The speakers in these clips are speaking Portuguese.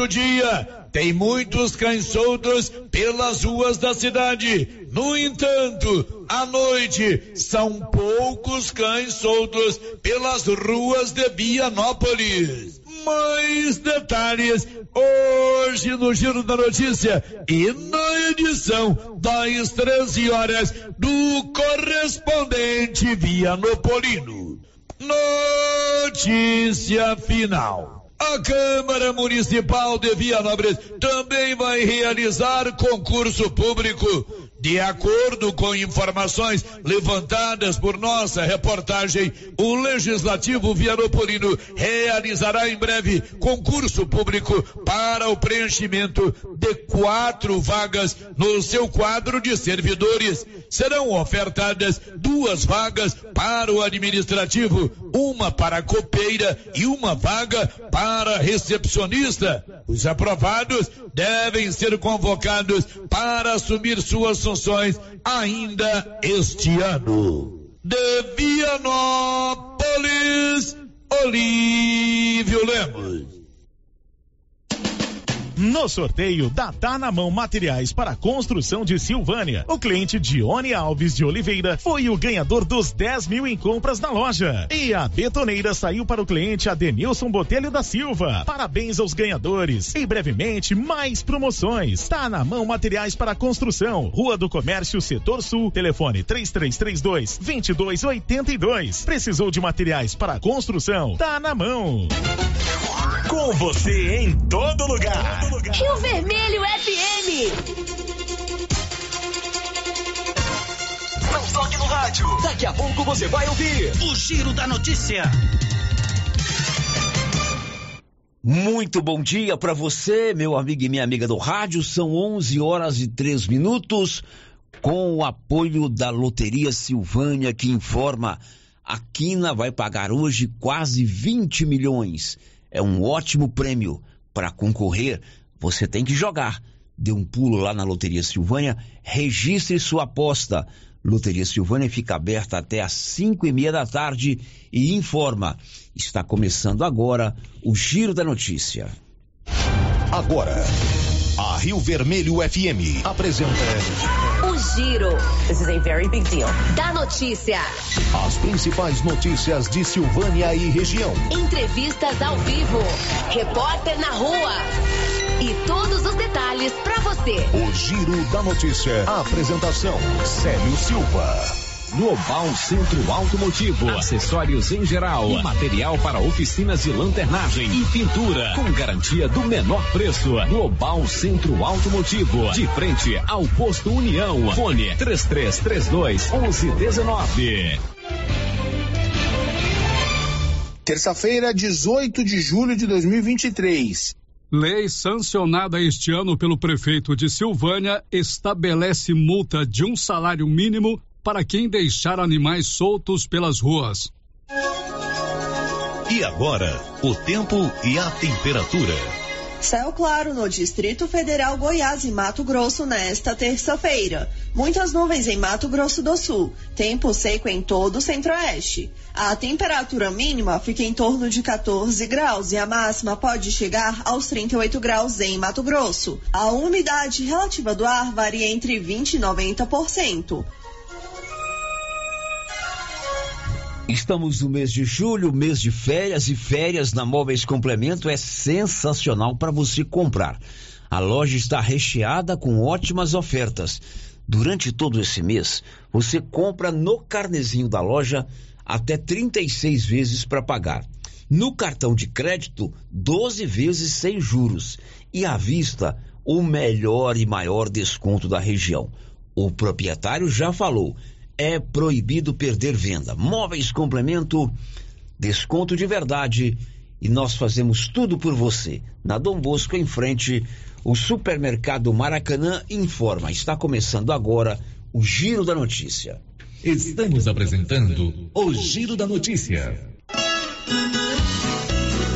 o dia, tem muitos cães soltos pelas ruas da cidade. No entanto, à noite, são poucos cães soltos pelas ruas de Vianópolis. Mais detalhes hoje no Giro da Notícia e na edição das 13 horas do correspondente Vianopolino. Notícia final. A Câmara Municipal de Vianópolis também vai realizar concurso público. De acordo com informações levantadas por nossa reportagem, o Legislativo Vianopolino realizará em breve concurso público para o preenchimento de quatro vagas no seu quadro de servidores. Serão ofertadas duas vagas para o administrativo, uma para copeira e uma vaga para recepcionista. Os aprovados devem ser convocados para assumir suas funções ainda este ano. De Vianópolis, Olívio Lemos. No sorteio da Tá na Mão Materiais para Construção de Silvânia, o cliente Dione Alves de Oliveira foi o ganhador dos 10 mil em compras na loja. E a betoneira saiu para o cliente Adenilson Botelho da Silva. Parabéns aos ganhadores. E brevemente, mais promoções. Tá na Mão Materiais para Construção, Rua do Comércio, Setor Sul, telefone 3332 2282. Precisou de materiais para construção? Tá na mão. Com você em todo lugar. Rio Vermelho FM. Não toque no rádio. Daqui a pouco você vai ouvir o Giro da Notícia. Muito bom dia para você, meu amigo e minha amiga do rádio. São 11 horas e 3 minutos. Com o apoio da Loteria Silvânia, que informa: a Quina vai pagar hoje quase 20 milhões. É um ótimo prêmio. Para concorrer, você tem que jogar. Dê um pulo lá na Loteria Silvânia, registre sua aposta. Loteria Silvânia fica aberta até às cinco e meia da tarde e informa. Está começando agora o Giro da Notícia. Agora, a Rio Vermelho FM apresenta O Giro. This is a very big deal. Da notícia. as principais notícias de Silvânia e região. Entrevistas ao vivo. Repórter na rua. E todos os detalhes pra você. O Giro da Notícia. A apresentação: Célio Silva. Global Centro Automotivo, acessórios em geral, e material para oficinas de lanternagem e pintura, com garantia do menor preço. Global Centro Automotivo, de frente ao posto União. Fone 3332 1119. Terça-feira, 18 de julho de 2023. Lei sancionada este ano pelo prefeito de Silvânia estabelece multa de um salário mínimo para quem deixar animais soltos pelas ruas. E agora, o tempo e a temperatura. Céu claro no Distrito Federal Goiás e Mato Grosso nesta terça-feira. Muitas nuvens em Mato Grosso do Sul. Tempo seco em todo o centro-oeste. A temperatura mínima fica em torno de 14 graus e a máxima pode chegar aos 38 graus em Mato Grosso. A umidade relativa do ar varia entre 20 e 90%. Estamos no mês de julho, mês de férias, e férias na Móveis Complemento é sensacional para você comprar. A loja está recheada com ótimas ofertas. Durante todo esse mês, você compra no carnezinho da loja até 36 vezes para pagar. No cartão de crédito, 12 vezes sem juros. E à vista, o melhor e maior desconto da região. O proprietário já falou é proibido perder venda. Móveis Complemento, desconto de verdade e nós fazemos tudo por você. Na Dom Bosco, em frente, o supermercado Maracanã informa. Está começando agora o Giro da Notícia. Estamos apresentando o Giro da Notícia.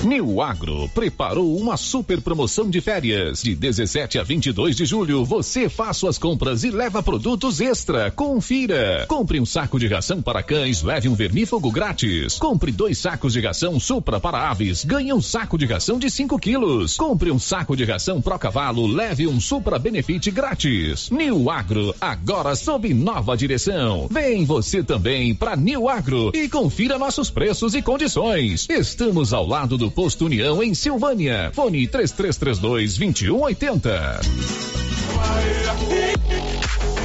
New Agro preparou uma super promoção de férias. De 17 a 22 de julho, você faz suas compras e leva produtos extra. Confira. Compre um saco de ração para cães, leve um vermífugo grátis. Compre dois sacos de ração Supra para aves, ganhe um saco de ração de 5 quilos. Compre um saco de ração Pro Cavalo, leve um Supra Benefit grátis. New Agro, agora sob nova direção. Vem você também para New Agro e confira nossos preços e condições. Estamos ao lado do Posto União em Silvânia. Fone 3332 2180.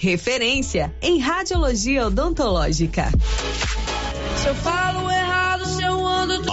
referência em radiologia odontológica. Se eu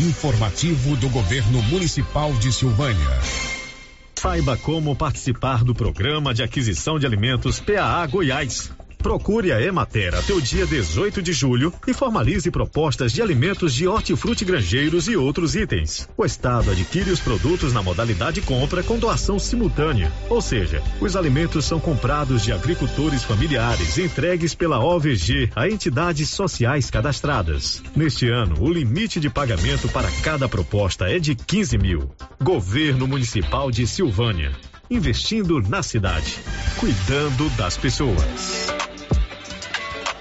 Informativo do Governo Municipal de Silvânia. Saiba como participar do programa de aquisição de alimentos PAA Goiás. Procure a Emater até o dia 18 de julho e formalize propostas de alimentos de hortifruti grangeiros e outros itens. O Estado adquire os produtos na modalidade compra com doação simultânea, ou seja, os alimentos são comprados de agricultores familiares entregues pela OVG a entidades sociais cadastradas. Neste ano, o limite de pagamento para cada proposta é de 15 mil. Governo Municipal de Silvânia. Investindo na cidade. Cuidando das pessoas.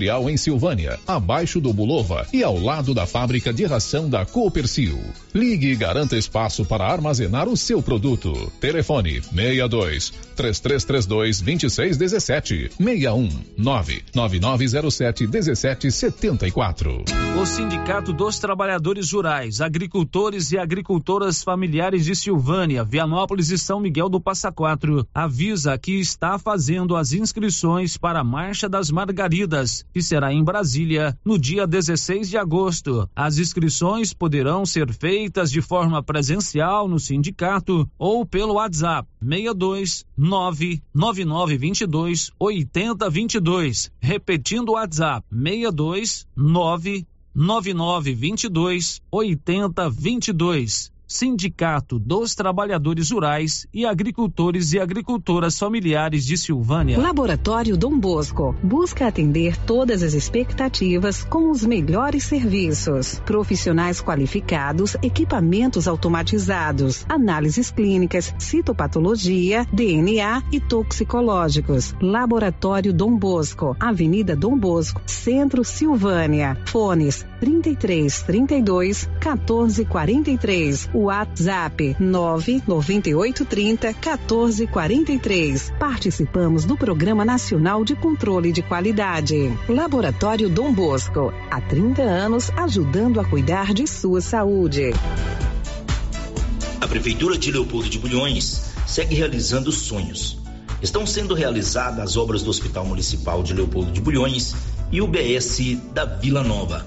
Industrial em Silvânia, abaixo do Bulova e ao lado da fábrica de ração da Coopercil. Ligue e garanta espaço para armazenar o seu produto. Telefone 62 3332 2617 61 99907 1774. O Sindicato dos Trabalhadores Rurais, Agricultores e Agricultoras Familiares de Silvânia, Vianópolis e São Miguel do Passa Quatro avisa que está fazendo as inscrições para a Marcha das Margaridas que será em Brasília no dia 16 de agosto. As inscrições poderão ser feitas de forma presencial no sindicato ou pelo WhatsApp 62 99922 8022. Repetindo o WhatsApp 62 99922 8022. Sindicato dos Trabalhadores Rurais e Agricultores e Agricultoras Familiares de Silvânia. Laboratório Dom Bosco busca atender todas as expectativas com os melhores serviços. Profissionais qualificados, equipamentos automatizados, análises clínicas, citopatologia, DNA e toxicológicos. Laboratório Dom Bosco, Avenida Dom Bosco, Centro Silvânia. Fones 33 32 14 43. WhatsApp 998 30 14 43. Participamos do Programa Nacional de Controle de Qualidade. Laboratório Dom Bosco, há 30 anos ajudando a cuidar de sua saúde. A Prefeitura de Leopoldo de Bulhões segue realizando sonhos. Estão sendo realizadas as obras do Hospital Municipal de Leopoldo de Bulhões e o BS da Vila Nova.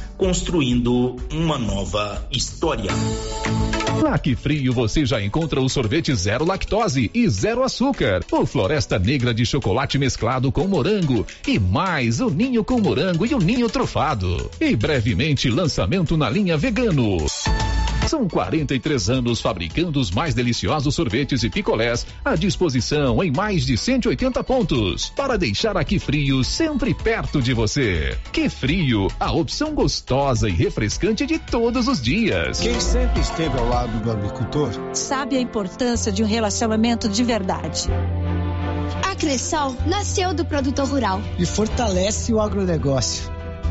construindo uma nova história. Que Frio você já encontra o sorvete zero lactose e zero açúcar, o Floresta Negra de chocolate mesclado com morango e mais o ninho com morango e o ninho trufado. E brevemente lançamento na linha vegano. São 43 anos fabricando os mais deliciosos sorvetes e picolés à disposição em mais de 180 pontos para deixar aqui frio sempre perto de você. Que frio, a opção gostosa e refrescante de todos os dias. Quem sempre esteve ao lado do agricultor sabe a importância de um relacionamento de verdade. A Cressol nasceu do produtor rural e fortalece o agronegócio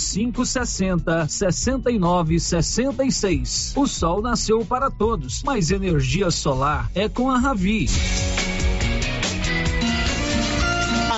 6560 6966. O sol nasceu para todos, mas energia solar é com a Ravi.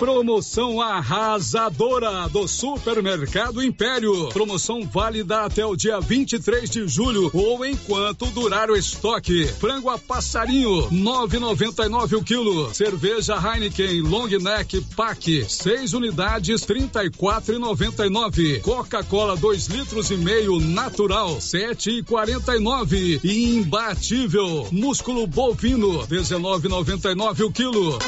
Promoção arrasadora do Supermercado Império. Promoção válida até o dia 23 de julho ou enquanto durar o estoque. Frango a passarinho, 9,99 o quilo. Cerveja Heineken Long Neck Pack, 6 unidades, 34,99. Coca-Cola 2 litros e meio natural, 7,49. E imbatível, músculo bovino, 19,99 o quilo.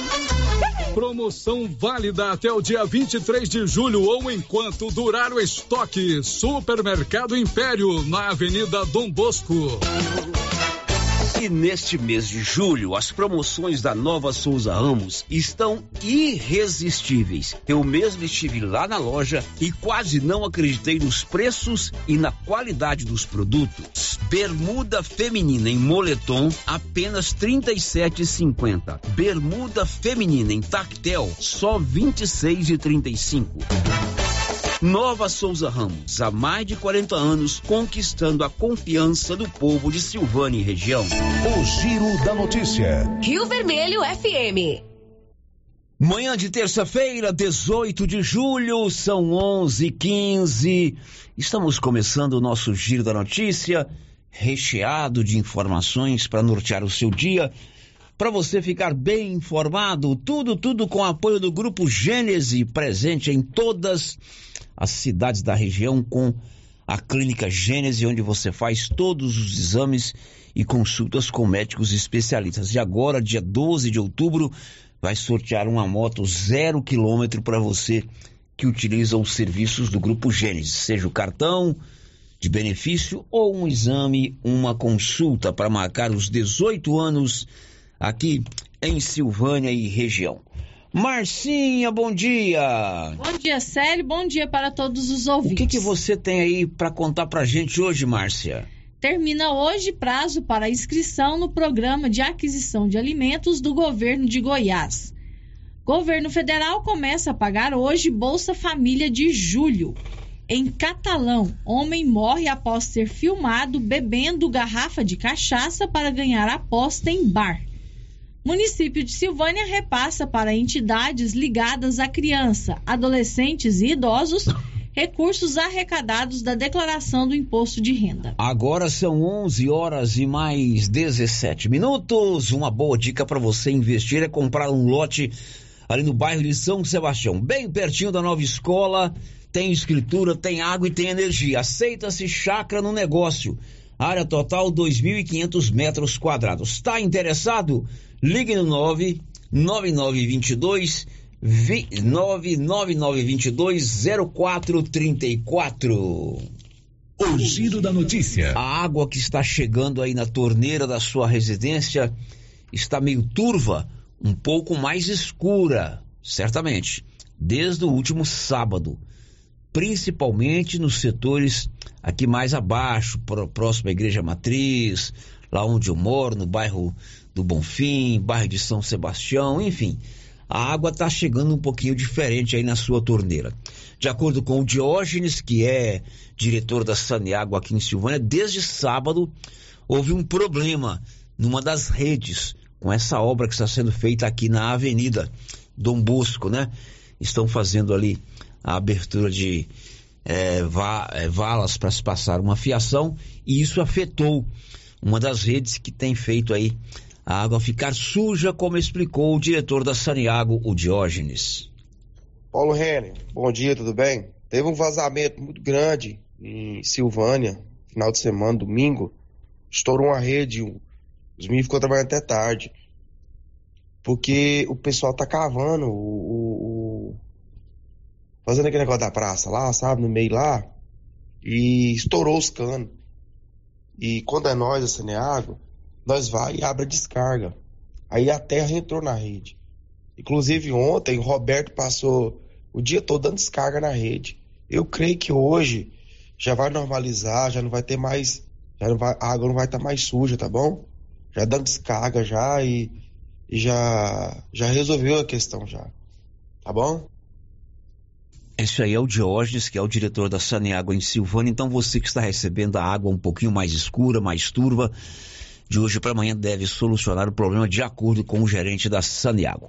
Promoção válida até o dia 23 de julho ou enquanto durar o estoque. Supermercado Império, na Avenida Dom Bosco. E neste mês de julho, as promoções da Nova Souza Ramos estão irresistíveis. Eu mesmo estive lá na loja e quase não acreditei nos preços e na qualidade dos produtos. Bermuda feminina em moletom, apenas R$ 37,50. Bermuda feminina em tactel, só R$ 26,35. Nova Souza Ramos, há mais de 40 anos, conquistando a confiança do povo de Silvânia e região. O Giro da Notícia. Rio Vermelho FM. Manhã de terça-feira, 18 de julho, são 11:15. Estamos começando o nosso Giro da Notícia, recheado de informações para nortear o seu dia. Para você ficar bem informado, tudo, tudo com apoio do Grupo Gênese, presente em todas as cidades da região com a Clínica Gênese, onde você faz todos os exames e consultas com médicos especialistas. E agora, dia 12 de outubro, vai sortear uma moto zero quilômetro para você que utiliza os serviços do Grupo Gênese, seja o cartão de benefício ou um exame, uma consulta para marcar os 18 anos aqui em Silvânia e região. Marcinha, bom dia. Bom dia, Célio. Bom dia para todos os ouvintes. O que, que você tem aí para contar para gente hoje, Márcia? Termina hoje prazo para inscrição no programa de aquisição de alimentos do governo de Goiás. Governo federal começa a pagar hoje Bolsa Família de julho. Em Catalão, homem morre após ser filmado bebendo garrafa de cachaça para ganhar aposta em bar. Município de Silvânia repassa para entidades ligadas à criança, adolescentes e idosos recursos arrecadados da declaração do imposto de renda. Agora são 11 horas e mais 17 minutos. Uma boa dica para você investir é comprar um lote ali no bairro de São Sebastião, bem pertinho da nova escola. Tem escritura, tem água e tem energia. Aceita-se chácara no negócio. Área total 2.500 metros quadrados. Está interessado? Ligue no 99922 99922 0434. O giro da notícia. A água que está chegando aí na torneira da sua residência está meio turva, um pouco mais escura, certamente, desde o último sábado, principalmente nos setores aqui mais abaixo, próximo à igreja matriz, lá onde eu moro, no bairro do Bonfim, bairro de São Sebastião, enfim. A água está chegando um pouquinho diferente aí na sua torneira. De acordo com o Diógenes, que é diretor da Saneágua aqui em Silvânia, desde sábado houve um problema numa das redes com essa obra que está sendo feita aqui na Avenida Dom Bosco, né? Estão fazendo ali a abertura de é, va é, valas para se passar uma fiação e isso afetou uma das redes que tem feito aí a água ficar suja, como explicou o diretor da Saniago, o Diógenes. Paulo Renner, bom dia, tudo bem? Teve um vazamento muito grande em Silvânia, final de semana, domingo. Estourou uma rede, os meninos ficou trabalhando até tarde. Porque o pessoal tá cavando, o, o, fazendo aquele negócio da praça lá, sabe, no meio lá, e estourou os canos. E quando é nós, a Saneago, nós vai e abre a descarga. Aí a terra entrou na rede. Inclusive ontem o Roberto passou o dia todo dando descarga na rede. Eu creio que hoje já vai normalizar, já não vai ter mais, já não vai, a água não vai estar mais suja, tá bom? Já dando descarga já e, e já já resolveu a questão já. Tá bom? Esse aí é o Diógenes, que é o diretor da Saneágua em Silvânia. Então você que está recebendo a água um pouquinho mais escura, mais turva, de hoje para amanhã deve solucionar o problema de acordo com o gerente da Saniago.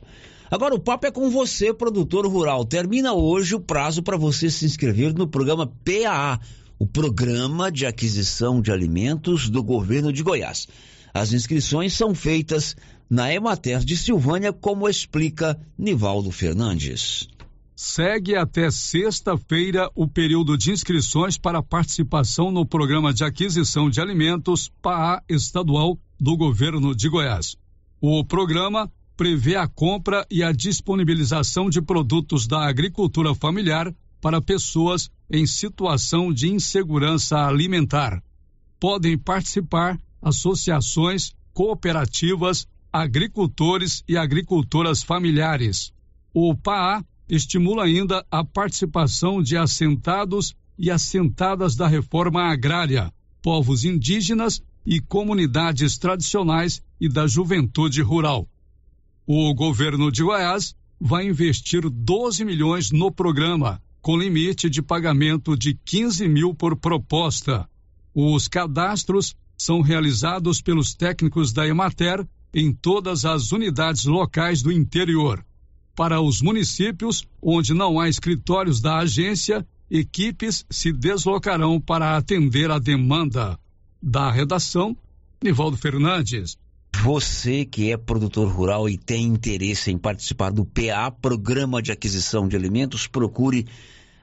Agora o papo é com você, produtor rural. Termina hoje o prazo para você se inscrever no programa PAA, o Programa de Aquisição de Alimentos do Governo de Goiás. As inscrições são feitas na Emater de Silvânia, como explica Nivaldo Fernandes. Segue até sexta-feira o período de inscrições para participação no Programa de Aquisição de Alimentos PAA Estadual do Governo de Goiás. O programa prevê a compra e a disponibilização de produtos da agricultura familiar para pessoas em situação de insegurança alimentar. Podem participar associações, cooperativas, agricultores e agricultoras familiares. O PAA estimula ainda a participação de assentados e assentadas da reforma agrária, povos indígenas e comunidades tradicionais e da juventude rural. O governo de Goiás vai investir 12 milhões no programa, com limite de pagamento de 15 mil por proposta. Os cadastros são realizados pelos técnicos da Emater em todas as unidades locais do interior. Para os municípios onde não há escritórios da agência, equipes se deslocarão para atender a demanda. Da redação, Nivaldo Fernandes. Você que é produtor rural e tem interesse em participar do PA, Programa de Aquisição de Alimentos, procure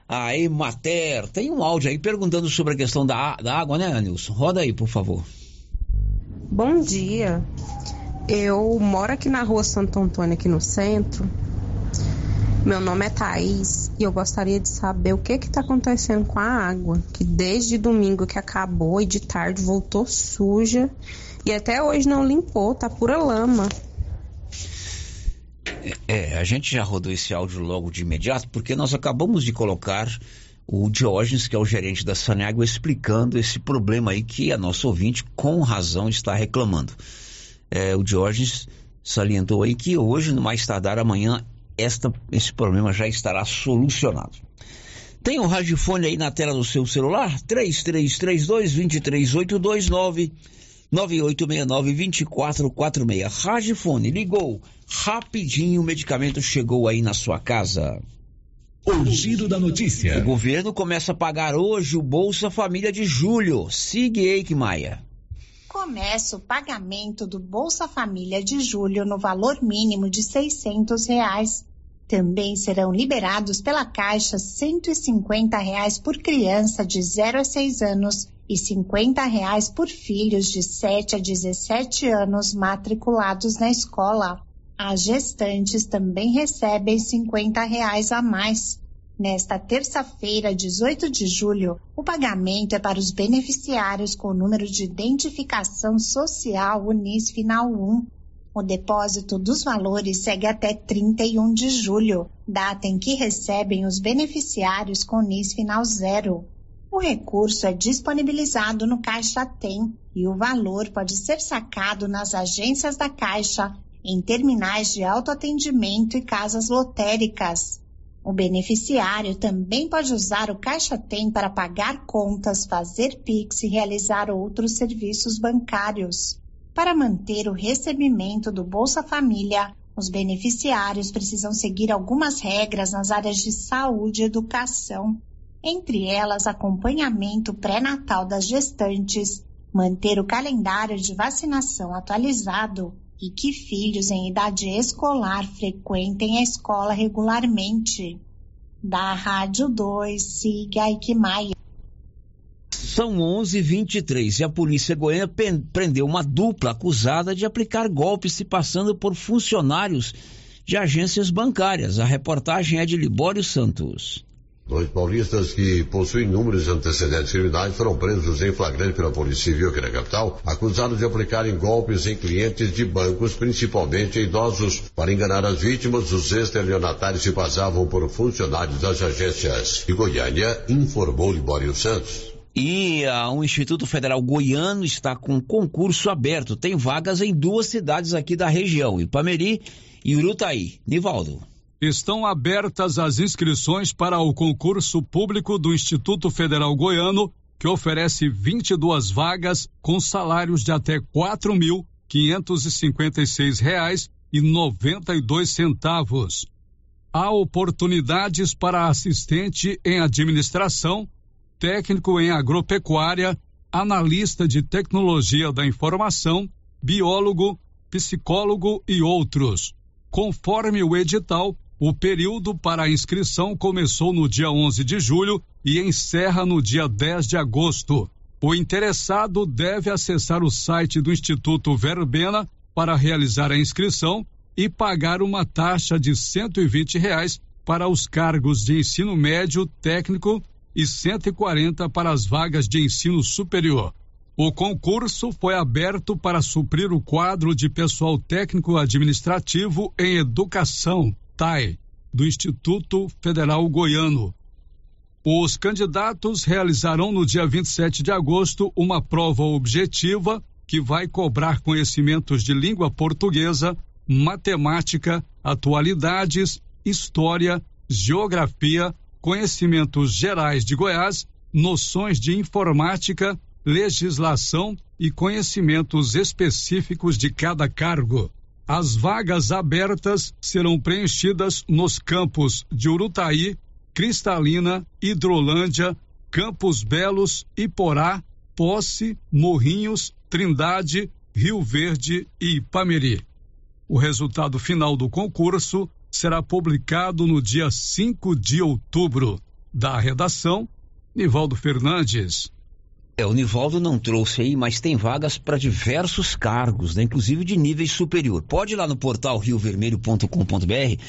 a Emater. Tem um áudio aí perguntando sobre a questão da, da água, né, Nilson? Roda aí, por favor. Bom dia. Eu moro aqui na rua Santo Antônio, aqui no centro. Meu nome é Thaís e eu gostaria de saber o que está acontecendo com a água, que desde domingo que acabou e de tarde voltou suja e até hoje não limpou, tá pura lama. É, a gente já rodou esse áudio logo de imediato, porque nós acabamos de colocar o Diógenes, que é o gerente da Saneágua, explicando esse problema aí que a nossa ouvinte, com razão, está reclamando. É, o Diógenes salientou aí que hoje, no mais tardar amanhã, esta, esse problema já estará solucionado. Tem um radiofone aí na tela do seu celular? 3332 23829 9869-2446. Ragifone, ligou. Rapidinho o medicamento chegou aí na sua casa. O giro da notícia. O governo começa a pagar hoje o Bolsa Família de julho. Siga Maia. Começa o pagamento do Bolsa Família de julho no valor mínimo de 600 reais. Também serão liberados pela Caixa 150 reais por criança de 0 a 6 anos e 50 reais por filhos de 7 a 17 anos matriculados na escola. As gestantes também recebem 50 reais a mais. Nesta terça-feira, 18 de julho, o pagamento é para os beneficiários com o número de identificação social UNIS Final 1. O depósito dos valores segue até 31 de julho, data em que recebem os beneficiários com NIS Final 0. O recurso é disponibilizado no Caixa Tem e o valor pode ser sacado nas agências da Caixa, em terminais de autoatendimento e casas lotéricas. O beneficiário também pode usar o Caixa Tem para pagar contas, fazer Pix e realizar outros serviços bancários. Para manter o recebimento do Bolsa Família, os beneficiários precisam seguir algumas regras nas áreas de saúde e educação entre elas acompanhamento pré-natal das gestantes, manter o calendário de vacinação atualizado e que filhos em idade escolar frequentem a escola regularmente. Da Rádio 2, siga Maia. São 11:23 e a polícia goiana prendeu uma dupla acusada de aplicar golpes se passando por funcionários de agências bancárias. A reportagem é de Libório Santos. Dois paulistas que possuem inúmeros antecedentes criminais foram presos em flagrante pela Polícia Civil aqui na capital, acusados de aplicarem golpes em clientes de bancos, principalmente idosos. Para enganar as vítimas, os estelionatários se passavam por funcionários das agências. E Goiânia informou Libório Santos. E uh, o Instituto Federal Goiano está com concurso aberto. Tem vagas em duas cidades aqui da região, Ipameri e Urutaí. Nivaldo estão abertas as inscrições para o concurso público do Instituto Federal Goiano, que oferece 22 vagas com salários de até R$ 4.556 e noventa e dois centavos. Há oportunidades para assistente em administração, técnico em agropecuária, analista de tecnologia da informação, biólogo, psicólogo e outros. Conforme o edital, o período para a inscrição começou no dia 11 de julho e encerra no dia 10 de agosto. O interessado deve acessar o site do Instituto Verbena para realizar a inscrição e pagar uma taxa de 120 reais para os cargos de ensino médio técnico e 140 para as vagas de ensino superior. O concurso foi aberto para suprir o quadro de pessoal técnico administrativo em educação TAE, do Instituto Federal Goiano. Os candidatos realizarão no dia 27 de agosto uma prova objetiva que vai cobrar conhecimentos de língua portuguesa, matemática, atualidades, história, geografia, conhecimentos gerais de Goiás, noções de informática, legislação e conhecimentos específicos de cada cargo. As vagas abertas serão preenchidas nos campos de Urutaí, Cristalina, Hidrolândia, Campos Belos, Iporá, Posse, Morrinhos, Trindade, Rio Verde e Ipameri. O resultado final do concurso será publicado no dia 5 de outubro. Da redação, Nivaldo Fernandes. É, o Nivaldo não trouxe aí, mas tem vagas para diversos cargos, né? inclusive de nível superior. Pode ir lá no portal riovermelho.com.br.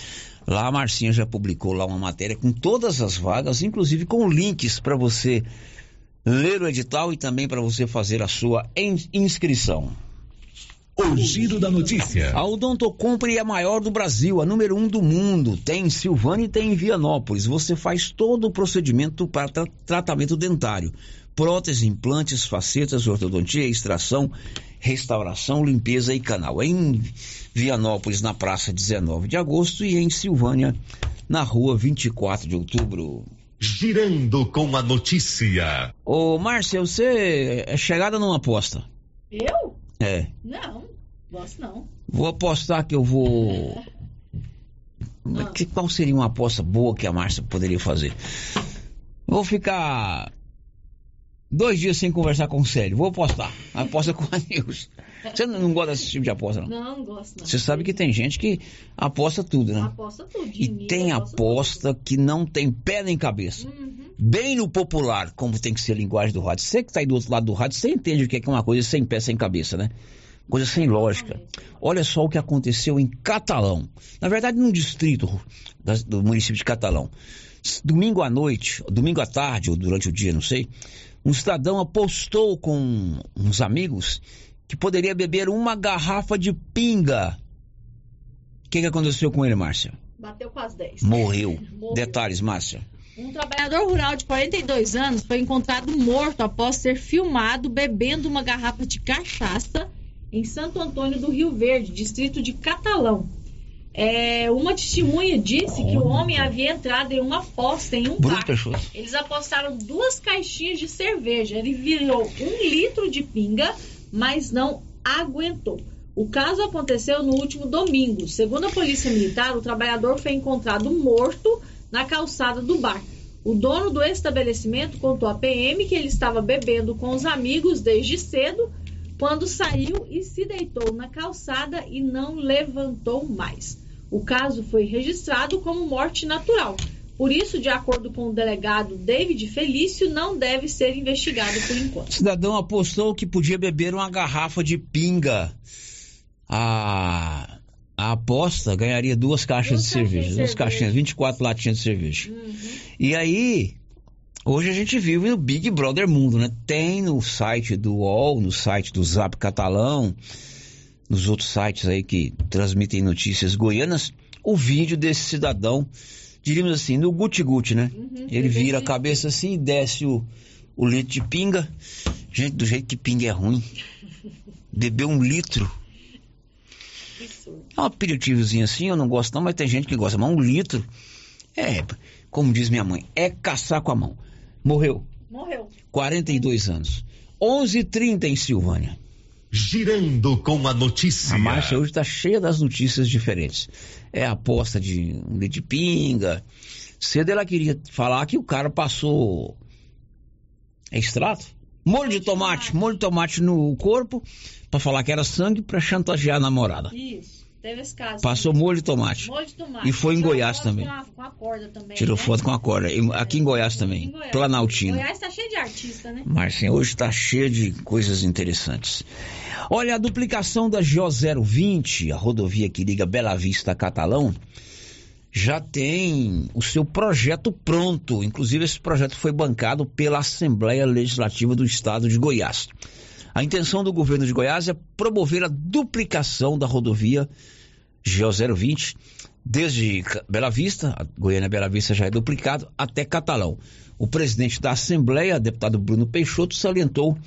Lá a Marcinha já publicou lá uma matéria com todas as vagas, inclusive com links para você ler o edital e também para você fazer a sua inscrição. O giro da notícia. A Odonto Company é a maior do Brasil, a número um do mundo. Tem em Silvânia e tem em Vianópolis. Você faz todo o procedimento para tra tratamento dentário prótese, implantes, facetas, ortodontia, extração, restauração, limpeza e canal. Em Vianópolis, na praça 19 de agosto e em Silvânia, na rua 24 de outubro. Girando com a notícia. Ô, Márcia, você é chegada numa aposta? Eu? É. Não, gosto não. Vou apostar que eu vou. Ah. Que, qual seria uma aposta boa que a Márcia poderia fazer? Vou ficar Dois dias sem conversar com o Célio. Vou apostar. Aposta com a Nilson. Você não, gosta desse tipo de aposta, não? Não, não gosto. Não. Você sabe que tem gente que aposta tudo, né? Aposta tudo. E tem aposta que não tem pé nem cabeça. Uhum. Bem no popular, como tem que ser a linguagem do rádio. Você que está aí do outro lado do rádio, você entende o que é, que é uma coisa sem pé, sem cabeça, né? Coisa sem lógica. Olha só o que aconteceu em Catalão. Na verdade, num distrito do município de Catalão. Domingo à noite, domingo à tarde, ou durante o dia, não sei um cidadão apostou com uns amigos que poderia beber uma garrafa de pinga. O que, que aconteceu com ele, Márcia? Bateu com as 10. Morreu. Morreu. Detalhes, Márcia. Um trabalhador rural de 42 anos foi encontrado morto após ser filmado bebendo uma garrafa de cachaça em Santo Antônio do Rio Verde, distrito de Catalão. É, uma testemunha disse que o homem havia entrado em uma aposta em um bar. Eles apostaram duas caixinhas de cerveja. Ele virou um litro de pinga, mas não aguentou. O caso aconteceu no último domingo. Segundo a Polícia Militar, o trabalhador foi encontrado morto na calçada do bar. O dono do estabelecimento contou à PM que ele estava bebendo com os amigos desde cedo, quando saiu e se deitou na calçada e não levantou mais. O caso foi registrado como morte natural. Por isso, de acordo com o delegado David Felício, não deve ser investigado por enquanto. O cidadão apostou que podia beber uma garrafa de pinga. A, a aposta ganharia duas caixas duas de cerveja. Duas cerveja. caixinhas, 24 latinhas de cerveja. Uhum. E aí, hoje a gente vive no Big Brother Mundo, né? Tem no site do UOL, no site do Zap Catalão nos outros sites aí que transmitem notícias goianas, o vídeo desse cidadão, diríamos assim, no guti-guti, né? Uhum, Ele vira a cabeça assim e desce o, o litro de pinga. Gente, do jeito que pinga é ruim. Bebeu um litro. É um aperitivozinho assim, eu não gosto não, mas tem gente que gosta. Mas um litro, é, como diz minha mãe, é caçar com a mão. Morreu. Morreu. 42 anos. 11h30 em Silvânia. Girando com a notícia. A Márcia hoje está cheia das notícias diferentes. É a aposta de um leite de pinga. Cedo ela queria falar que o cara passou. É extrato? Molho de tomate, molho de tomate no corpo, para falar que era sangue, para chantagear a namorada. Isso. Teve esse caso. Passou molho de tomate. Molho de tomate. E foi em Tirou Goiás foto também. Com a, com a corda também. Tirou né? foto com a corda. E Aqui em Goiás também. Em Goiás. Planaltino. Goiás tá cheio de artista, né? Marcinha, hoje está cheia de coisas interessantes. Olha, a duplicação da GO 020, a rodovia que liga Bela Vista a Catalão, já tem o seu projeto pronto. Inclusive, esse projeto foi bancado pela Assembleia Legislativa do Estado de Goiás. A intenção do governo de Goiás é promover a duplicação da rodovia GO 020 desde Bela Vista, a Goiânia Bela Vista já é duplicado, até Catalão. O presidente da Assembleia, deputado Bruno Peixoto, salientou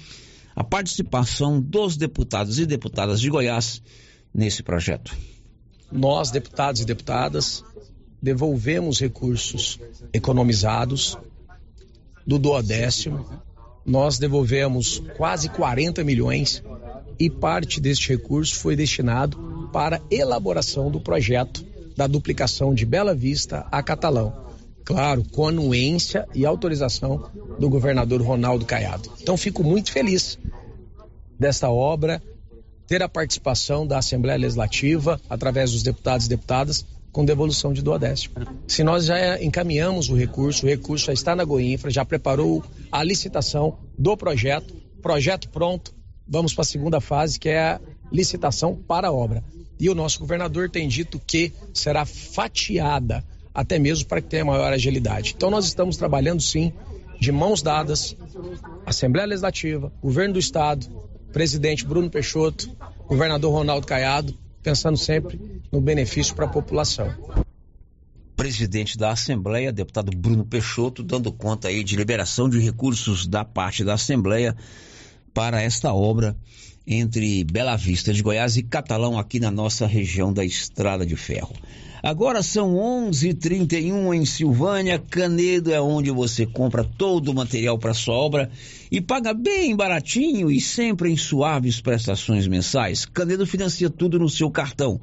a participação dos deputados e deputadas de Goiás nesse projeto. nós, deputados e deputadas, devolvemos recursos economizados do duodécimo. Nós devolvemos quase 40 milhões e parte deste recurso foi destinado para elaboração do projeto da duplicação de Bela Vista a Catalão. Claro, com anuência e autorização do governador Ronaldo Caiado. Então, fico muito feliz desta obra, ter a participação da Assembleia Legislativa, através dos deputados e deputadas, com devolução de duodécimo. Se nós já encaminhamos o recurso, o recurso já está na Goinfra, já preparou a licitação do projeto, projeto pronto, vamos para a segunda fase, que é a licitação para a obra. E o nosso governador tem dito que será fatiada, até mesmo para que tenha maior agilidade. Então nós estamos trabalhando sim, de mãos dadas, Assembleia Legislativa, Governo do Estado, presidente Bruno Peixoto, governador Ronaldo Caiado, pensando sempre no benefício para a população. Presidente da Assembleia, deputado Bruno Peixoto, dando conta aí de liberação de recursos da parte da Assembleia para esta obra entre Bela Vista de Goiás e Catalão, aqui na nossa região da Estrada de Ferro. Agora são 11:31 em Silvânia. Canedo é onde você compra todo o material para sua obra e paga bem baratinho e sempre em suaves prestações mensais. Canedo financia tudo no seu cartão.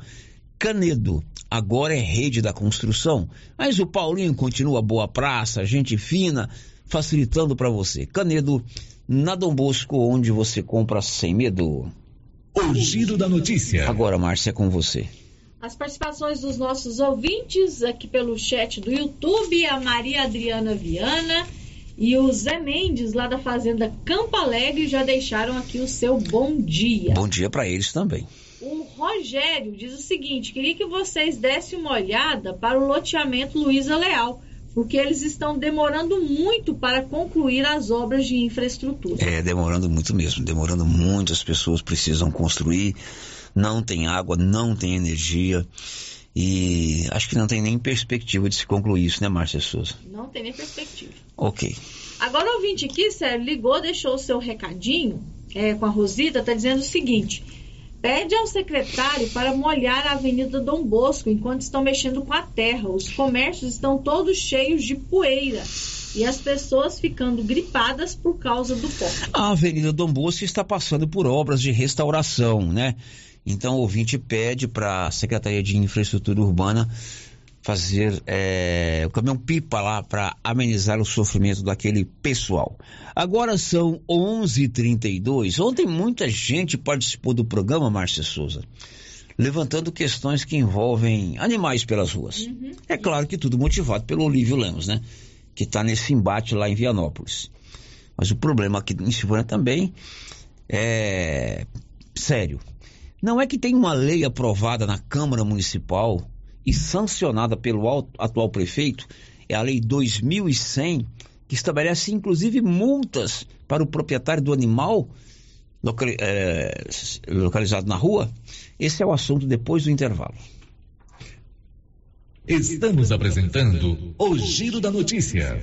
Canedo agora é rede da construção, mas o Paulinho continua boa praça, gente fina, facilitando para você. Canedo na Dom Bosco, onde você compra sem medo. O giro da notícia. Agora, Márcia, é com você. As participações dos nossos ouvintes aqui pelo chat do YouTube, a Maria Adriana Viana e o Zé Mendes, lá da Fazenda Campo Alegre, já deixaram aqui o seu bom dia. Bom dia para eles também. O Rogério diz o seguinte: queria que vocês dessem uma olhada para o loteamento Luiza Leal, porque eles estão demorando muito para concluir as obras de infraestrutura. É, demorando muito mesmo, demorando muito, as pessoas precisam construir, não tem água, não tem energia e acho que não tem nem perspectiva de se concluir isso, né, Márcia Souza? Não tem nem perspectiva. Ok. Agora o ouvinte aqui, Sérgio, ligou, deixou o seu recadinho é, com a Rosita, tá dizendo o seguinte: pede ao secretário para molhar a Avenida Dom Bosco enquanto estão mexendo com a terra. Os comércios estão todos cheios de poeira e as pessoas ficando gripadas por causa do pó. A Avenida Dom Bosco está passando por obras de restauração, né? Então o ouvinte pede para a Secretaria de Infraestrutura Urbana fazer é, o caminhão pipa lá para amenizar o sofrimento daquele pessoal. Agora são 11:32. Ontem muita gente participou do programa Márcia Souza, levantando questões que envolvem animais pelas ruas. É claro que tudo motivado pelo Olívio Lemos, né? Que está nesse embate lá em Vianópolis. Mas o problema aqui em Silvânia também é sério. Não é que tem uma lei aprovada na Câmara Municipal e sancionada pelo al- atual prefeito, é a Lei 2100, que estabelece inclusive multas para o proprietário do animal s- localizado na rua. Esse é o assunto depois do intervalo. Estamos apresentando o giro da notícia.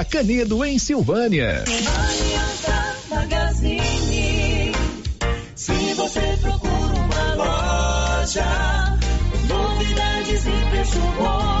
Canedo, em Silvânia. Aliança Magazine. Se você procura uma loja, novidades e preço bom,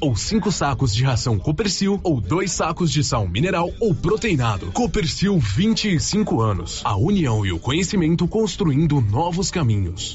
ou 5 sacos de ração Copercil ou dois sacos de sal mineral ou proteinado. Copercil 25 anos. A união e o conhecimento construindo novos caminhos.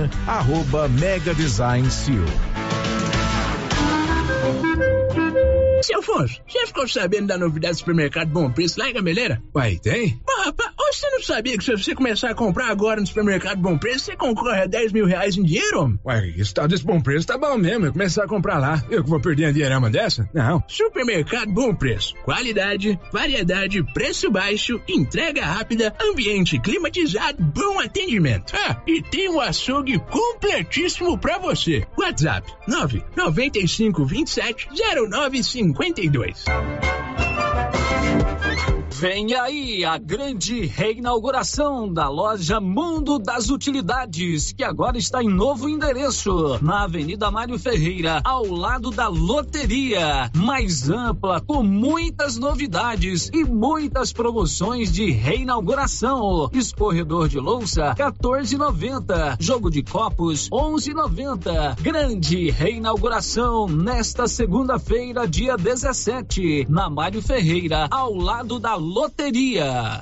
arroba Mega Design Seal. Seu Afonso, já ficou sabendo da novidade do supermercado Bom Preço lá em Gameleira? Uai, tem? Pô, rapaz, você não sabia que se você começar a comprar agora no supermercado Bom Preço, você concorre a 10 mil reais em dinheiro? Uai, esse tal desse Bom Preço tá bom mesmo, eu começar a comprar lá. Eu que vou perder a dinheirama dessa? Não. Supermercado Bom Preço. Qualidade, variedade, preço baixo, entrega rápida, ambiente climatizado, bom atendimento. Ah, e tem um açougue completíssimo pra você. WhatsApp 995 27 0950 52. Vem aí a grande reinauguração da loja Mundo das Utilidades, que agora está em novo endereço, na Avenida Mário Ferreira, ao lado da loteria. Mais ampla, com muitas novidades e muitas promoções de reinauguração. Escorredor de louça, 14,90. Jogo de copos, 11,90. Grande reinauguração nesta segunda-feira, dia 17, na Mário Ferreira, ao lado da loteria.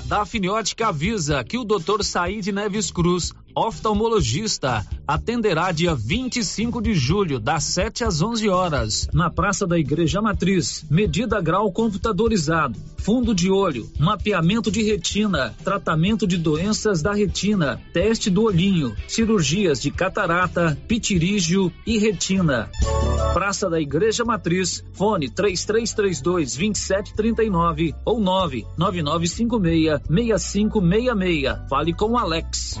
A Dafniótica avisa que o Dr. Said Neves Cruz, oftalmologista, atenderá dia 25 de julho, das 7 às 11 horas, na Praça da Igreja Matriz. Medida grau computadorizado, fundo de olho, mapeamento de retina, tratamento de doenças da retina, teste do olhinho, cirurgias de catarata, pitirígio e retina. Praça da Igreja Matriz, fone 3332 2739 ou 99956 6566. Fale com Alex.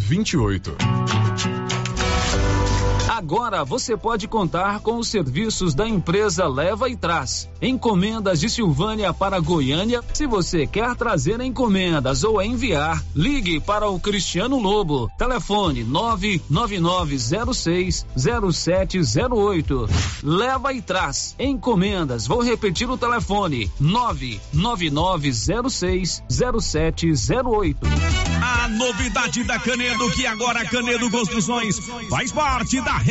28. Agora você pode contar com os serviços da empresa Leva e Traz. Encomendas de Silvânia para Goiânia. Se você quer trazer encomendas ou enviar, ligue para o Cristiano Lobo. Telefone 999060708. Leva e Traz. Encomendas. Vou repetir o telefone: 999060708. A novidade da Canedo, que agora Canedo Construções faz parte da rede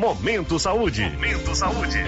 Momento Saúde. Momento Saúde.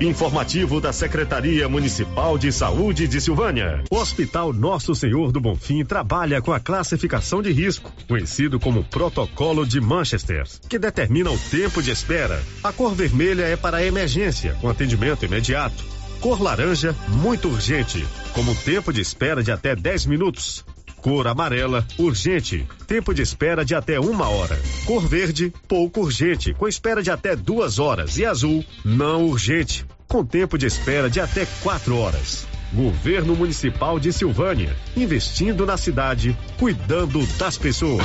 Informativo da Secretaria Municipal de Saúde de Silvânia. O Hospital Nosso Senhor do Bonfim trabalha com a classificação de risco, conhecido como Protocolo de Manchester, que determina o tempo de espera. A cor vermelha é para emergência, com atendimento imediato. Cor laranja, muito urgente, como tempo de espera de até 10 minutos. Cor amarela, urgente. Tempo de espera de até uma hora. Cor verde, pouco urgente, com espera de até duas horas. E azul, não urgente, com tempo de espera de até quatro horas. Governo Municipal de Silvânia, investindo na cidade, cuidando das pessoas.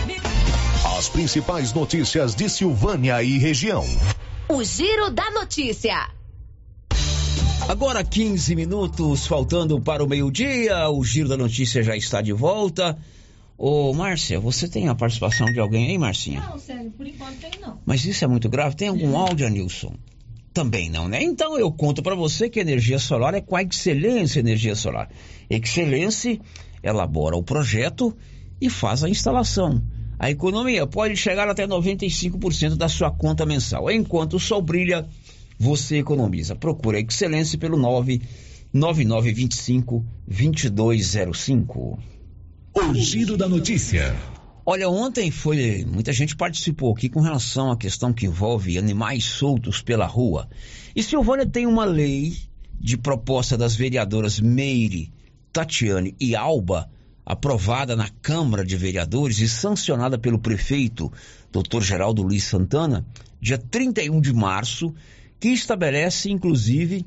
As principais notícias de Silvânia e região. O Giro da Notícia. Agora 15 minutos faltando para o meio-dia, o Giro da Notícia já está de volta. Ô, Márcia, você tem a participação de alguém aí, Marcinha? Não, sério, por enquanto tem não. Mas isso é muito grave? Tem algum áudio, Nilson? Também não, né? Então eu conto para você que a energia solar é com a Excelência Energia Solar. Excelência elabora o projeto e faz a instalação. A economia pode chegar até 95% da sua conta mensal. Enquanto o sol brilha, você economiza. Procure a Excelência pelo 99925 2205. O Giro da Notícia. Olha, ontem foi. Muita gente participou aqui com relação à questão que envolve animais soltos pela rua. E Silvânia tem uma lei de proposta das vereadoras Meire, Tatiane e Alba, aprovada na Câmara de Vereadores e sancionada pelo prefeito, Dr. Geraldo Luiz Santana, dia 31 de março, que estabelece, inclusive,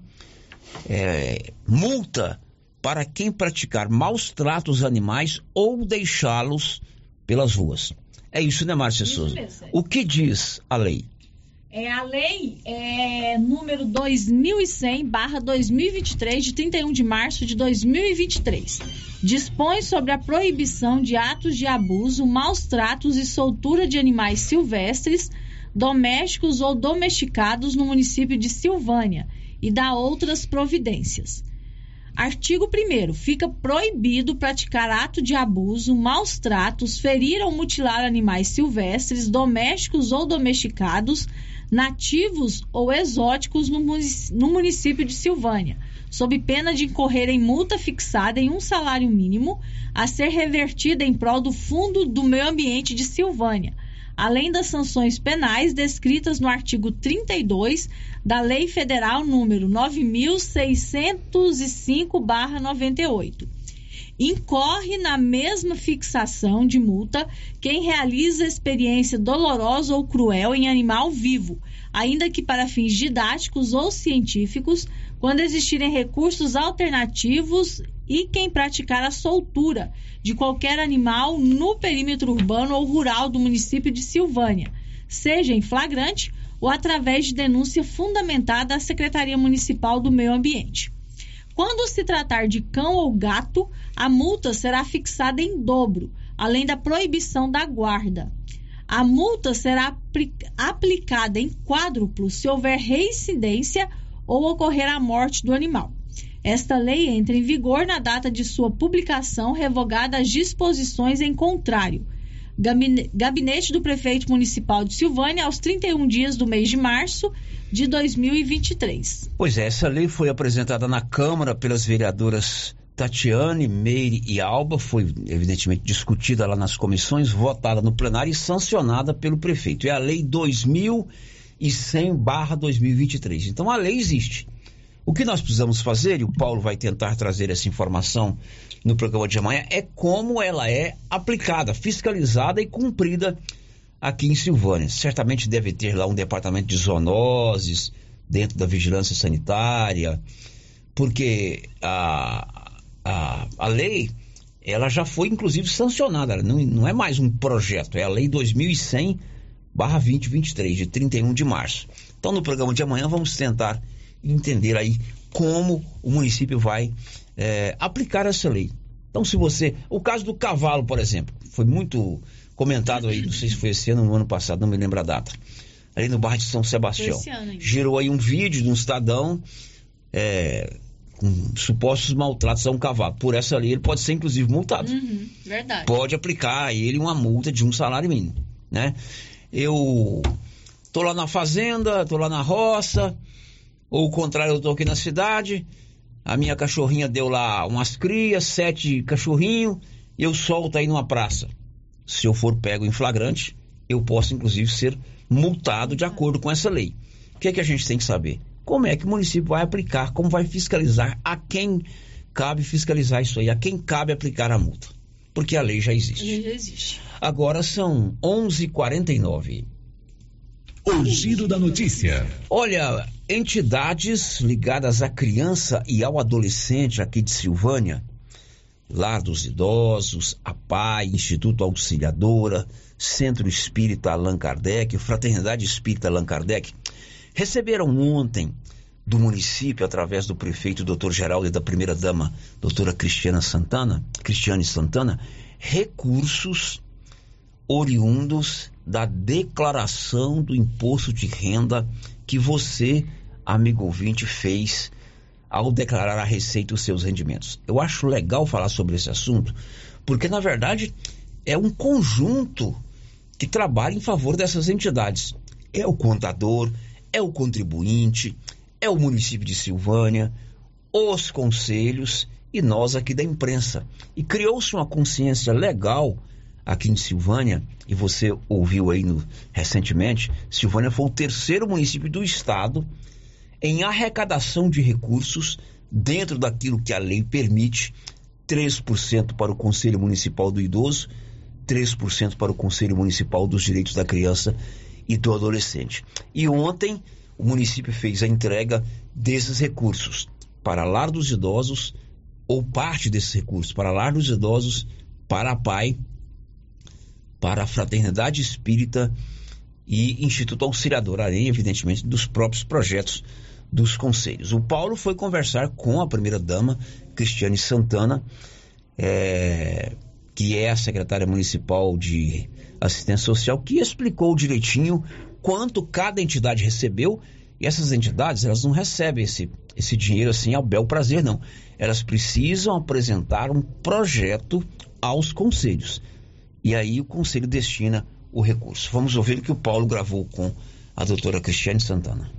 é, multa para quem praticar maus tratos animais ou deixá-los pelas ruas. É isso, né, Márcia Isso Souza? mesmo. O que diz a lei? É a lei é, número 2100/2023 de 31 de março de 2023 dispõe sobre a proibição de atos de abuso, maus tratos e soltura de animais silvestres, domésticos ou domesticados no município de Silvânia e dá outras providências. Artigo 1 Fica proibido praticar ato de abuso, maus tratos, ferir ou mutilar animais silvestres, domésticos ou domesticados, nativos ou exóticos no munic- no município de Silvânia, sob pena de incorrer em multa fixada em um salário mínimo a ser revertida em prol do Fundo do Meio Ambiente de Silvânia, além das sanções penais descritas no artigo 32 da Lei Federal número 9605/98. Incorre na mesma fixação de multa quem realiza experiência dolorosa ou cruel em animal vivo, ainda que para fins didáticos ou científicos, quando existirem recursos alternativos e quem praticar a soltura de qualquer animal no perímetro urbano ou rural do município de Silvânia, seja em flagrante ou através de denúncia fundamentada à Secretaria Municipal do Meio Ambiente. Quando se tratar de cão ou gato, a multa será fixada em dobro, além da proibição da guarda. A multa será apli- aplicada em quádruplo se houver reincidência ou ocorrer a morte do animal. Esta lei entra em vigor na data de sua publicação, revogada as disposições em contrário. Gabine- Gabinete do Prefeito Municipal de Silvânia, aos 31 dias do mês de março de 2023. Pois é, essa lei foi apresentada na Câmara pelas vereadoras Tatiane, Meire e Alba, foi evidentemente discutida lá nas comissões, votada no plenário e sancionada pelo prefeito. É a lei 2100/2023. Então a lei existe. O que nós precisamos fazer, e o Paulo vai tentar trazer essa informação no programa de amanhã, é como ela é aplicada, fiscalizada e cumprida aqui em Silvânia. Certamente deve ter lá um departamento de zoonoses dentro da vigilância sanitária, porque a, a, a lei ela já foi inclusive sancionada, não, não é mais um projeto, é a lei 2100 barra 2023, de 31 de março. Então no programa de amanhã vamos tentar entender aí como o município vai é, aplicar essa lei. Então se você, o caso do cavalo, por exemplo, foi muito comentado aí, não sei se foi esse ano ou no ano passado, não me lembro a data, ali no bairro de São Sebastião. Esse ano. Gerou aí um vídeo de um cidadão é, com supostos maltratos a um cavalo. Por essa lei ele pode ser inclusive multado. Uhum, verdade. Pode aplicar a ele uma multa de um salário mínimo, né? Eu tô lá na fazenda, tô lá na roça, ou o contrário, eu tô aqui na cidade, a minha cachorrinha deu lá umas crias, sete cachorrinhos, e eu solto aí numa praça. Se eu for pego em flagrante, eu eu posso inclusive ser multado de acordo com essa lei. O que é que a gente tem que saber? Como é que o município vai aplicar, como vai fiscalizar, a quem cabe fiscalizar isso aí, a quem cabe aplicar a multa. Porque a lei já existe. A lei já existe. Agora são 11:49. O giro da notícia. Olha, entidades ligadas à criança e ao adolescente aqui de Silvânia, Lar dos Idosos, a PAI, Instituto Auxiliadora, Centro Espírita Allan Kardec, Fraternidade Espírita Allan Kardec, receberam ontem do município, através do prefeito Dr. Geraldo e da primeira-dama, doutora Cristiana Santana, Cristiane Santana, recursos oriundos da declaração do imposto de renda que você, amigo ouvinte, fez ao declarar a Receita os seus rendimentos. Eu acho legal falar sobre esse assunto, porque na verdade é um conjunto que trabalha em favor dessas entidades. É o contador, é o contribuinte, é o município de Silvânia, os conselhos e nós aqui da imprensa. E criou-se uma consciência legal aqui em Silvânia, e você ouviu aí no, recentemente, Silvânia foi o terceiro município do estado em arrecadação de recursos dentro daquilo que a lei permite, 3% para o Conselho Municipal do Idoso, 3% para o Conselho Municipal dos Direitos da Criança e do Adolescente. E ontem o município fez a entrega desses recursos para lar dos idosos ou parte desses recursos para lar dos idosos, para a PAI para a Fraternidade Espírita e Instituto Auxiliador, além, evidentemente, dos próprios projetos dos conselhos. O Paulo foi conversar com a primeira-dama, Cristiane Santana, é, que é a secretária municipal de assistência social, que explicou direitinho quanto cada entidade recebeu. E essas entidades, elas não recebem esse, esse dinheiro assim ao bel prazer, não. Elas precisam apresentar um projeto aos conselhos e aí o conselho destina o recurso. Vamos ouvir o que o Paulo gravou com a doutora Cristiane Santana.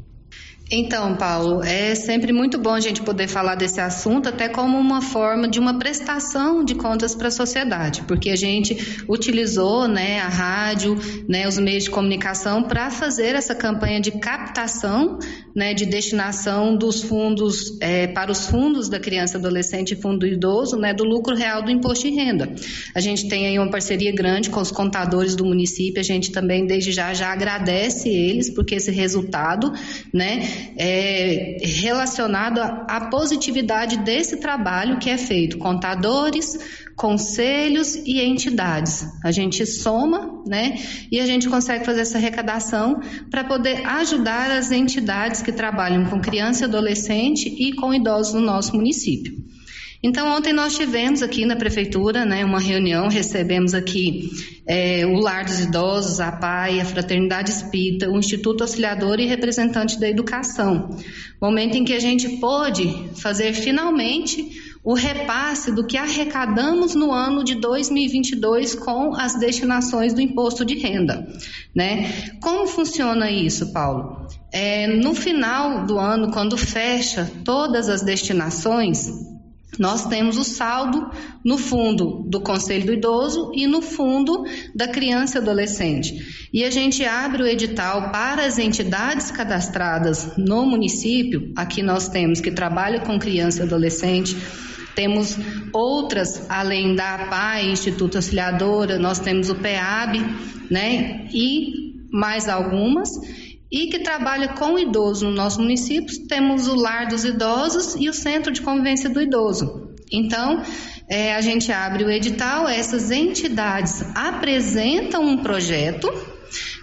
Então, Paulo, é sempre muito bom a gente poder falar desse assunto, até como uma forma de uma prestação de contas para a sociedade, porque a gente utilizou né, a rádio, né, os meios de comunicação para fazer essa campanha de captação, né, de destinação dos fundos é, para os fundos da criança, adolescente e fundo idoso, né, do lucro real do imposto de renda. A gente tem aí uma parceria grande com os contadores do município, a gente também desde já já agradece eles, porque esse resultado, né, é, relacionado à positividade desse trabalho que é feito, contadores, conselhos e entidades. A gente soma, né, e a gente consegue fazer essa arrecadação para poder ajudar as entidades que trabalham com criança e adolescente e com idosos no nosso município. Então, ontem nós tivemos aqui na prefeitura né, uma reunião, recebemos aqui é, o Lar dos Idosos, a PAI, a Fraternidade Espírita, o Instituto Auxiliador e representante da Educação. Momento em que a gente pôde fazer finalmente o repasse do que arrecadamos no ano de 2022 com as destinações do imposto de renda. Né? Como funciona isso, Paulo? É, no final do ano, quando fecha todas as destinações, nós temos o saldo no fundo do Conselho do Idoso e no fundo da criança e adolescente. E a gente abre o edital para as entidades cadastradas no município. Aqui nós temos que trabalha com criança e adolescente. Temos outras, além da APAI, Instituto Auxiliadora, nós temos o PEAB, né? E mais algumas e que trabalha com idosos no nosso município, temos o Lar dos Idosos e o Centro de Convivência do Idoso. Então, é, a gente abre o edital, essas entidades apresentam um projeto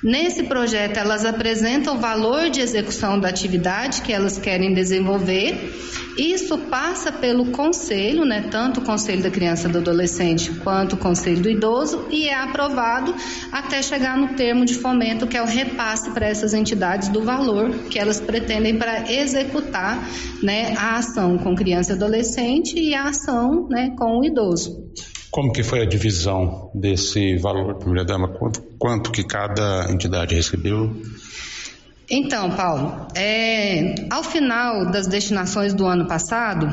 Nesse projeto, elas apresentam o valor de execução da atividade que elas querem desenvolver. Isso passa pelo conselho, né, tanto o conselho da criança e do adolescente quanto o conselho do idoso, e é aprovado até chegar no termo de fomento, que é o repasse para essas entidades do valor que elas pretendem para executar né, a ação com criança e adolescente e a ação né, com o idoso. Como que foi a divisão desse valor, primeira dama? Quanto, quanto que cada entidade recebeu? Então, Paulo, é, ao final das destinações do ano passado,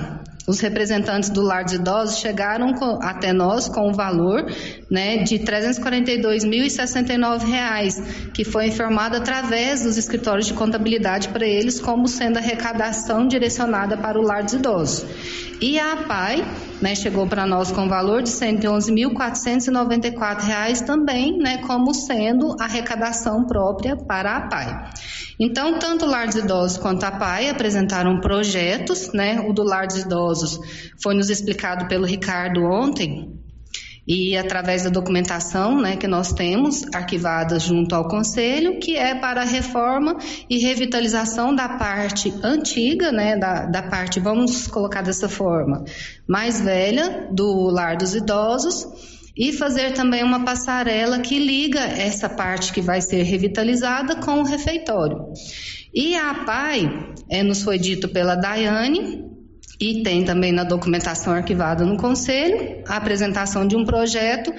os representantes do Lar dos Idosos chegaram com, até nós com o valor né, de R$ 342.069, que foi informado através dos escritórios de contabilidade para eles como sendo arrecadação direcionada para o Lar dos Idosos. E a APAI né, chegou para nós com o valor de R$ 111.494 também, né, como sendo arrecadação própria para a APAI. Então, tanto o Lar dos Idosos quanto a APAI apresentaram projetos, né, o do Lar dos Idosos foi nos explicado pelo Ricardo ontem, e através da documentação né, que nós temos arquivada junto ao Conselho, que é para a reforma e revitalização da parte antiga, né, da, da parte, vamos colocar dessa forma, mais velha do lar dos idosos e fazer também uma passarela que liga essa parte que vai ser revitalizada com o refeitório. E a PAI, é, nos foi dito pela Daiane, e tem também na documentação arquivada no Conselho a apresentação de um projeto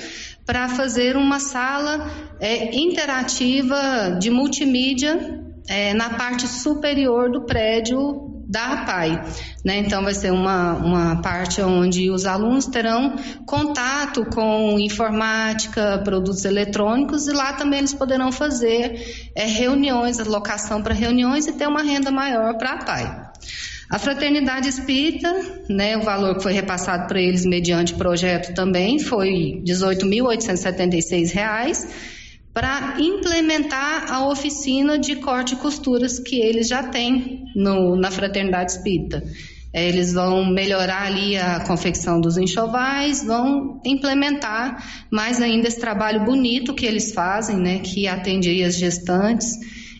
para fazer uma sala é, interativa de multimídia é, na parte superior do prédio da APAI. Né? Então, vai ser uma, uma parte onde os alunos terão contato com informática, produtos eletrônicos, e lá também eles poderão fazer é, reuniões, alocação para reuniões e ter uma renda maior para a APAI. A Fraternidade Espírita, né, o valor que foi repassado para eles mediante projeto também foi R$ 18.876 para implementar a oficina de corte e costuras que eles já têm no, na Fraternidade Espírita. É, eles vão melhorar ali a confecção dos enxovais, vão implementar mais ainda esse trabalho bonito que eles fazem, né, que atende as gestantes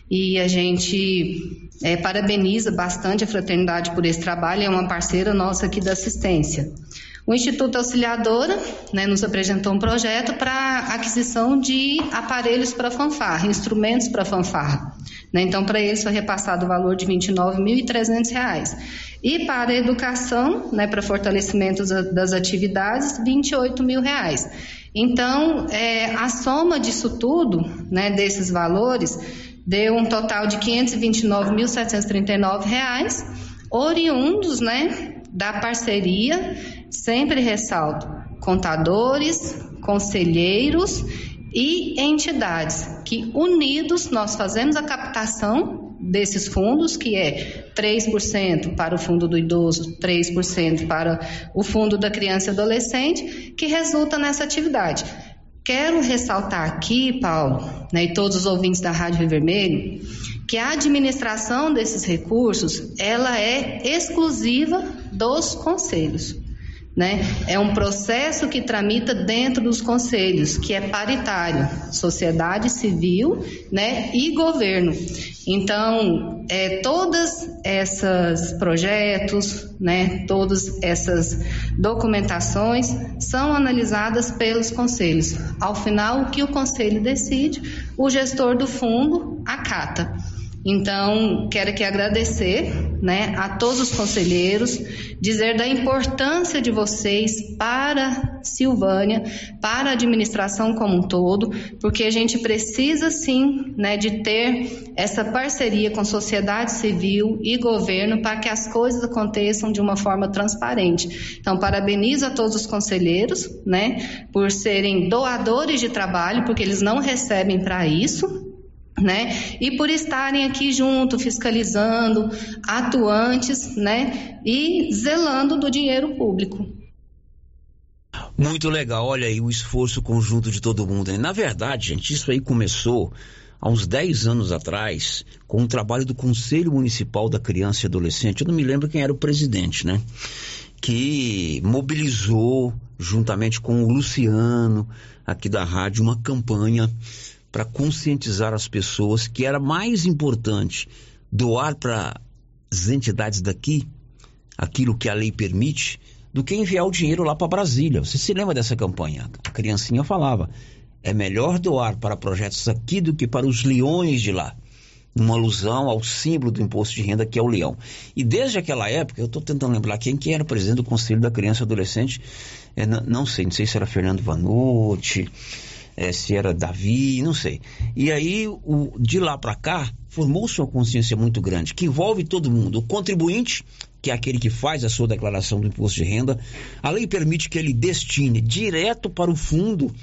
e a gente é, parabeniza bastante a fraternidade por esse trabalho, é uma parceira nossa aqui da assistência. O Instituto Auxiliadora né, nos apresentou um projeto para aquisição de aparelhos para fanfarra, instrumentos para fanfarra. Né? Então, para eles foi repassado o valor de R$ 29.300. E para a educação, né, para fortalecimento das atividades, 28 mil reais. Então, é, a soma disso tudo, né, desses valores, deu um total de R$ 529.739, oriundos né, da parceria, sempre ressalto, contadores, conselheiros e entidades que unidos nós fazemos a captação desses fundos, que é 3% para o fundo do idoso, 3% para o fundo da criança e adolescente, que resulta nessa atividade. Quero ressaltar aqui, Paulo, né, e todos os ouvintes da Rádio Rio Vermelho, que a administração desses recursos, ela é exclusiva dos conselhos. Né? É um processo que tramita dentro dos conselhos, que é paritário, sociedade civil né, e governo. Então, é, todas essas projetos, né, todas essas documentações são analisadas pelos conselhos. Ao final, o que o conselho decide, o gestor do fundo acata. Então, quero aqui agradecer né, a todos os conselheiros, dizer da importância de vocês para Silvânia, para a administração como um todo, porque a gente precisa sim né, de ter essa parceria com sociedade civil e governo para que as coisas aconteçam de uma forma transparente. Então, parabenizo a todos os conselheiros né, por serem doadores de trabalho, porque eles não recebem para isso, né? E por estarem aqui junto, fiscalizando, atuantes, né? E zelando do dinheiro público. Muito legal, olha aí o esforço conjunto de todo mundo. Né? Na verdade, gente, isso aí começou há uns 10 anos atrás com o trabalho do Conselho Municipal da Criança e Adolescente. Eu não me lembro quem era o presidente, né? Que mobilizou, juntamente com o Luciano, aqui da rádio, uma campanha para conscientizar as pessoas que era mais importante doar para as entidades daqui aquilo que a lei permite do que enviar o dinheiro lá para Brasília. Você se lembra dessa campanha? A criancinha falava: é melhor doar para projetos aqui do que para os leões de lá. Uma alusão ao símbolo do imposto de renda que é o leão. E desde aquela época, eu estou tentando lembrar quem que era presidente do Conselho da Criança e Adolescente, é, não sei, não sei se era Fernando Vanucci, é, se era Davi, não sei. E aí, o, de lá para cá, formou-se uma consciência muito grande, que envolve todo mundo, o contribuinte que é aquele que faz a sua declaração do imposto de renda, a lei permite que ele destine direto para o fundo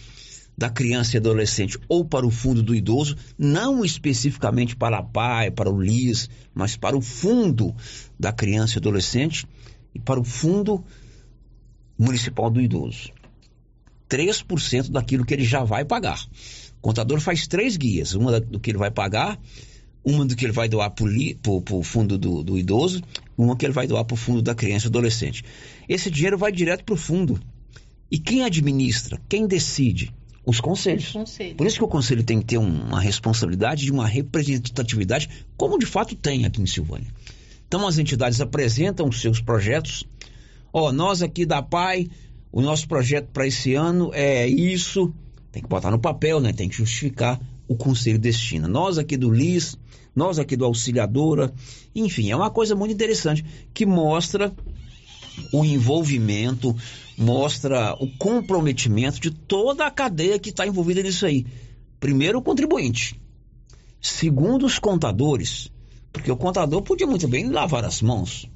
da criança e adolescente ou para o fundo do idoso, não especificamente para a PAI, para o LIS, mas para o fundo da criança e adolescente e para o fundo municipal do idoso. 3% daquilo que ele já vai pagar. O contador faz três guias: uma do que ele vai pagar, uma do que ele vai doar para o fundo do, do, idoso, uma que ele vai doar para o fundo da criança e adolescente. Esse dinheiro vai direto para o fundo. E quem administra, quem decide? Os conselhos. Conselho. Por isso que o conselho tem que ter uma responsabilidade de uma representatividade, como de fato tem aqui em Silvânia. Então as entidades apresentam os seus projetos. Ó, oh, nós aqui da PAI, o nosso projeto para esse ano é isso. Tem que botar no papel, né? Tem que justificar o conselho destina. Nós aqui do LIS, nós aqui do Auxiliadora, enfim, é uma coisa muito interessante que mostra o envolvimento, mostra o comprometimento de toda a cadeia que está envolvida nisso aí. Primeiro, o contribuinte. Segundo, os contadores. Porque o contador podia muito bem lavar as mãos,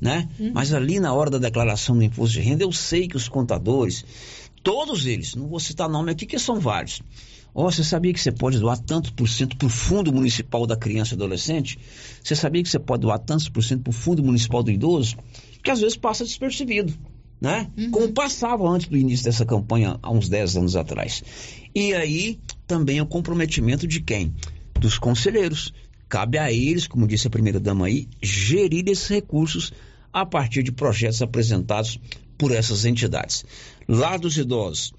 né? Hum. Mas ali na hora da declaração do imposto de renda, eu sei que os contadores, todos eles, não vou citar nome aqui, que são vários. Oh, você sabia que você pode doar tantos por cento para o Fundo Municipal da Criança e Adolescente? Você sabia que você pode doar tantos por cento para o Fundo Municipal do Idoso? Que às vezes passa despercebido, né? Uhum. Como passava antes do início dessa campanha, há uns 10 anos atrás. E aí também o comprometimento de quem? Dos conselheiros Cabe a eles, como disse a primeira-dama aí, gerir esses recursos a partir de projetos apresentados por essas entidades. Lá dos idosos,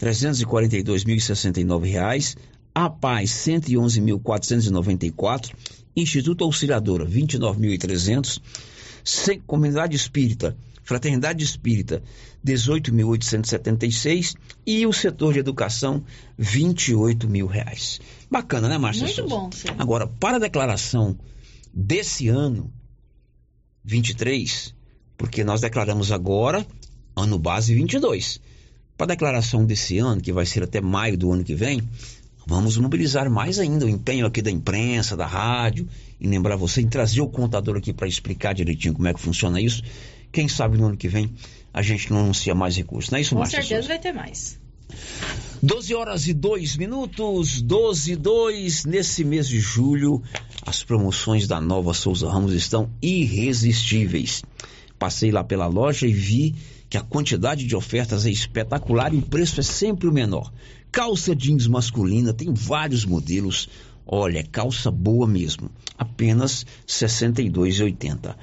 R$ 342.069, a Paz, R$ 111.494, Instituto Auxiliadora, R$ 29.300, Comunidade Espírita, Fraternidade Espírita, 18.876 e o setor de educação, 28 mil reais. Bacana, né, Márcia? Muito Souza? bom, senhor. Agora, para a declaração desse ano, 23, porque nós declaramos agora ano base 22. Para a declaração desse ano, que vai ser até maio do ano que vem, vamos mobilizar mais ainda o empenho aqui da imprensa, da rádio, em lembrar você, em trazer o contador aqui para explicar direitinho como é que funciona isso quem sabe no ano que vem a gente não anuncia mais recursos, não é isso, Com Márcia? Com certeza vai ter mais. 12 horas e 2 minutos, 12 e 2. Nesse mês de julho, as promoções da Nova Souza Ramos estão irresistíveis. Passei lá pela loja e vi que a quantidade de ofertas é espetacular e o preço é sempre o menor. Calça jeans masculina, tem vários modelos. Olha, calça boa mesmo, apenas R$ 62,80.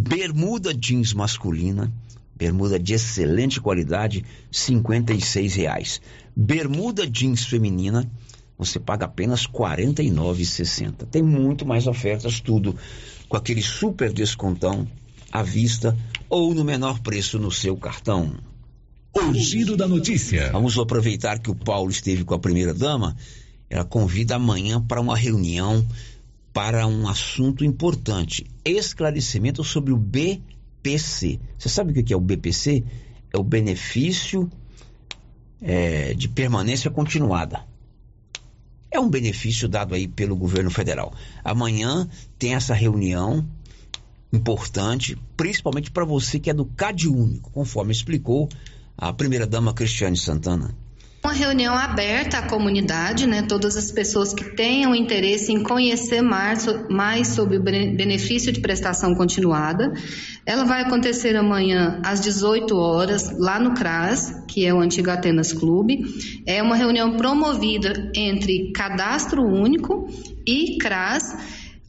Bermuda jeans masculina, bermuda de excelente qualidade, R$ reais. Bermuda jeans feminina, você paga apenas R$ 49,60. Tem muito mais ofertas, tudo com aquele super descontão à vista ou no menor preço no seu cartão. O giro da notícia. Vamos aproveitar que o Paulo esteve com a primeira dama. Ela convida amanhã para uma reunião para um assunto importante: esclarecimento sobre o BPC. Você sabe o que é o BPC? É o benefício é, de permanência continuada. É um benefício dado aí pelo governo federal. Amanhã tem essa reunião importante, principalmente para você que é do CAD Único, conforme explicou a primeira-dama Cristiane Santana. Uma reunião aberta à comunidade, né? Todas as pessoas que tenham interesse em conhecer mais, mais sobre o benefício de prestação continuada. Ela vai acontecer amanhã às 18 horas, lá no CRAS, que é o antigo Atenas Clube. É uma reunião promovida entre Cadastro Único e CRAS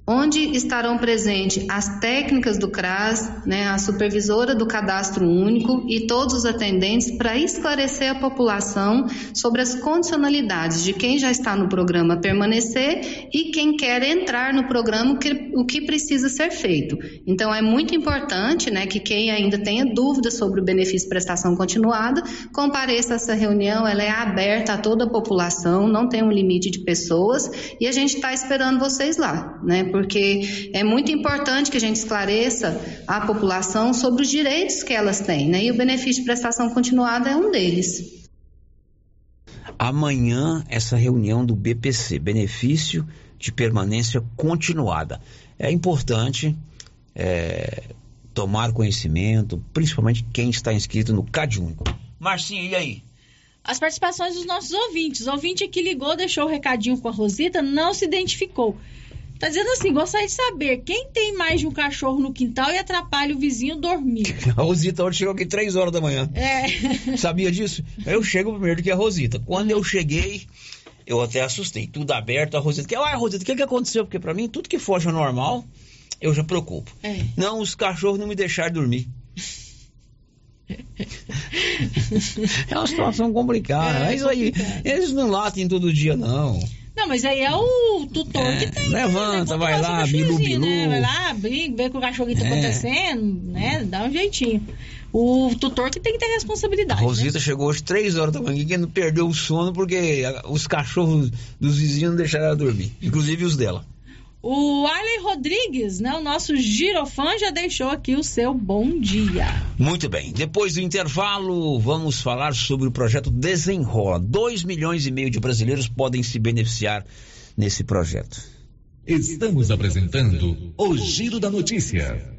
onde estarão presentes as técnicas do CRAS, né, a supervisora do cadastro único e todos os atendentes para esclarecer a população sobre as condicionalidades de quem já está no programa permanecer e quem quer entrar no programa, que, o que precisa ser feito. Então, é muito importante né, que quem ainda tenha dúvidas sobre o benefício prestação continuada, compareça a essa reunião, ela é aberta a toda a população, não tem um limite de pessoas e a gente está esperando vocês lá, né? Porque é muito importante que a gente esclareça a população sobre os direitos que elas têm, né? E o benefício de prestação continuada é um deles. Amanhã, essa reunião do BPC, benefício de permanência continuada. É importante é, tomar conhecimento, principalmente quem está inscrito no Cade Único. Marcinho, e aí? As participações dos nossos ouvintes. O ouvinte que ligou, deixou o recadinho com a Rosita, não se identificou. Tá dizendo assim, gostaria de saber quem tem mais de um cachorro no quintal e atrapalha o vizinho dormir. A Rosita hoje chegou aqui 3 horas da manhã. É. Sabia disso? Eu chego primeiro do que a Rosita. Quando eu cheguei, eu até assustei. Tudo aberto, a Rosita. Ah, Rosita, o que, que aconteceu? Porque pra mim, tudo que foge ao normal, eu já preocupo. É. Não, os cachorros não me deixaram dormir. É uma situação complicada. É, mas isso aí, complicado. eles não latem todo dia, não. Não, mas aí é o tutor É, que tem. levanta, né? vai lá, bilu, bilu. Né? Vai lá, brinca, vê o que o cachorro tá É. acontecendo, né? Dá um jeitinho. O tutor que tem que ter A responsabilidade. né? Rosita chegou hoje 3 horas da manhã, que não perdeu o sono porque a- os cachorros dos vizinhos não deixaram ela dormir. Inclusive os dela. O Arley Rodrigues, né? O nosso girofã já deixou aqui o seu bom dia. Muito bem. Depois do intervalo, vamos falar sobre o projeto Desenrola. 2 milhões e meio de brasileiros podem se beneficiar nesse projeto. Estamos apresentando o Giro da Notícia.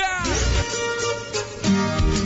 Música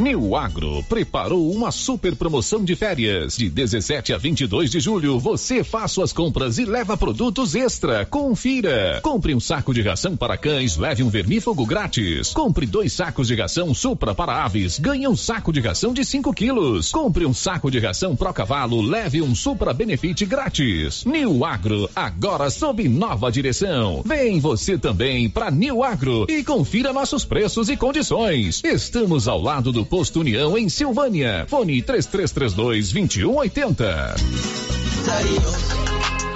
New Agro preparou uma super promoção de férias. De 17 a 22 de julho, você faz suas compras e leva produtos extra. Confira. Compre um saco de ração para cães, leve um vermífugo grátis. Compre dois sacos de ração Supra para aves, ganhe um saco de ração de 5 quilos. Compre um saco de ração Pro Cavalo, leve um Supra Benefit grátis. New Agro, agora sob nova direção. Vem você também para New Agro e confira nossos preços e condições. Estamos ao lado do Posto União em Silvânia. Fone 3332 2180.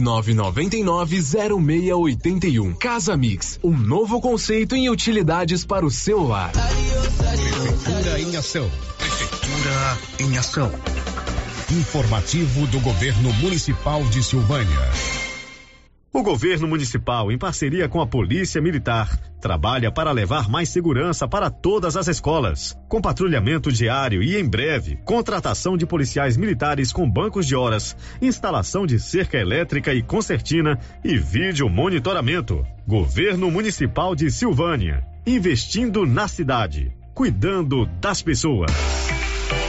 999990681. Casa Mix, um novo conceito em utilidades para o celular. Prefeitura em ação. Prefeitura em ação. Informativo do Governo Municipal de Silvânia. O governo municipal, em parceria com a Polícia Militar, trabalha para levar mais segurança para todas as escolas, com patrulhamento diário e, em breve, contratação de policiais militares com bancos de horas, instalação de cerca elétrica e concertina e vídeo monitoramento. Governo Municipal de Silvânia, investindo na cidade, cuidando das pessoas.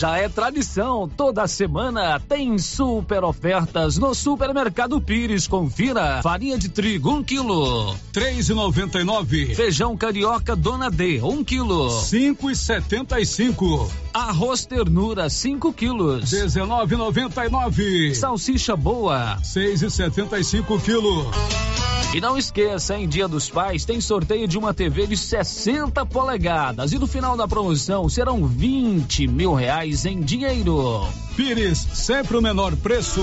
Já é tradição, toda semana tem super ofertas no Supermercado Pires. Confira: farinha de trigo, 1 um quilo, três e noventa e nove. Feijão carioca Dona D, 1 um quilo, cinco e setenta e cinco. Arroz ternura, 5 quilos, dezenove noventa e nove. Salsicha boa, seis e setenta e cinco quilos. E não esqueça, em Dia dos Pais tem sorteio de uma TV de 60 polegadas e no final da promoção serão 20 mil reais em dinheiro. Pires, sempre o menor preço.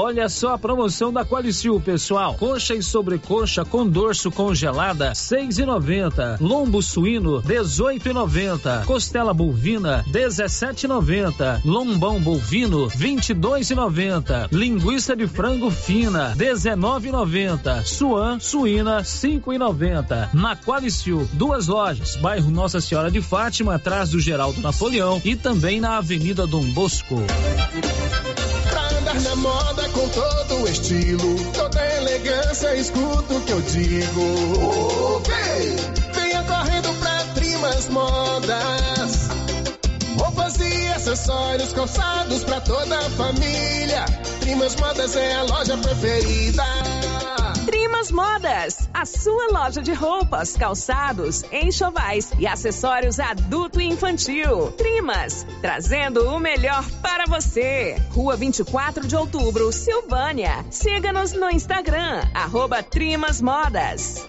Olha só a promoção da Qualicil, pessoal. Coxa e sobrecoxa com dorso congelada, seis e noventa. Lombo suíno, dezoito e noventa. Costela bovina, dezessete e noventa. Lombão bovino, vinte e dois e noventa. Linguiça de frango fina, dezenove e noventa. Suan suína, cinco e noventa. Na Qualicil, duas lojas, bairro Nossa Senhora de Fátima, atrás do Geraldo Napoleão e também na Avenida Dom Bosco. Andar na moda com todo o estilo, toda elegância, escuta o que eu digo. Ok! Venha correndo pra Trimas Modas. Roupas e acessórios calçados pra toda a família. Trimas Modas é a loja preferida. Modas, a sua loja de roupas, calçados, enxovais e acessórios adulto e infantil. Trimas, trazendo o melhor para você. Rua 24 de Outubro, Silvânia. Siga-nos no Instagram, arroba Trimas Modas.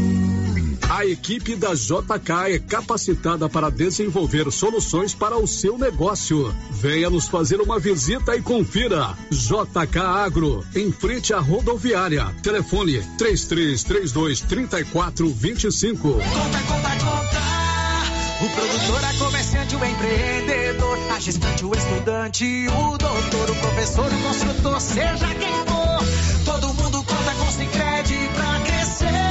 A equipe da JK é capacitada para desenvolver soluções para o seu negócio. Venha nos fazer uma visita e confira. JK Agro, em frente à rodoviária. Telefone 3332 3425. O produtor, a comerciante, o empreendedor, a gestante, o estudante, o doutor, o professor, o construtor, seja quem for, todo mundo conta com Sicredi pra crescer.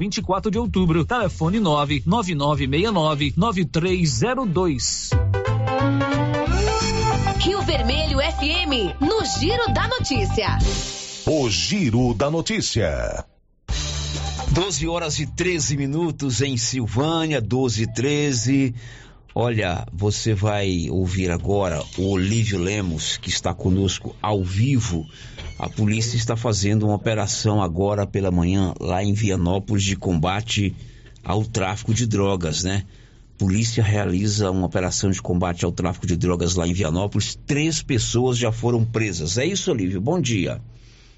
24 de outubro. Telefone 99969 9302. Rio Vermelho FM, no Giro da Notícia. O Giro da Notícia. 12 horas e 13 minutos em Silvânia, 12 e 13. Olha, você vai ouvir agora o Olívio Lemos, que está conosco ao vivo a polícia está fazendo uma operação agora pela manhã lá em Vianópolis de combate ao tráfico de drogas, né? Polícia realiza uma operação de combate ao tráfico de drogas lá em Vianópolis. Três pessoas já foram presas. É isso, Olívio? Bom dia.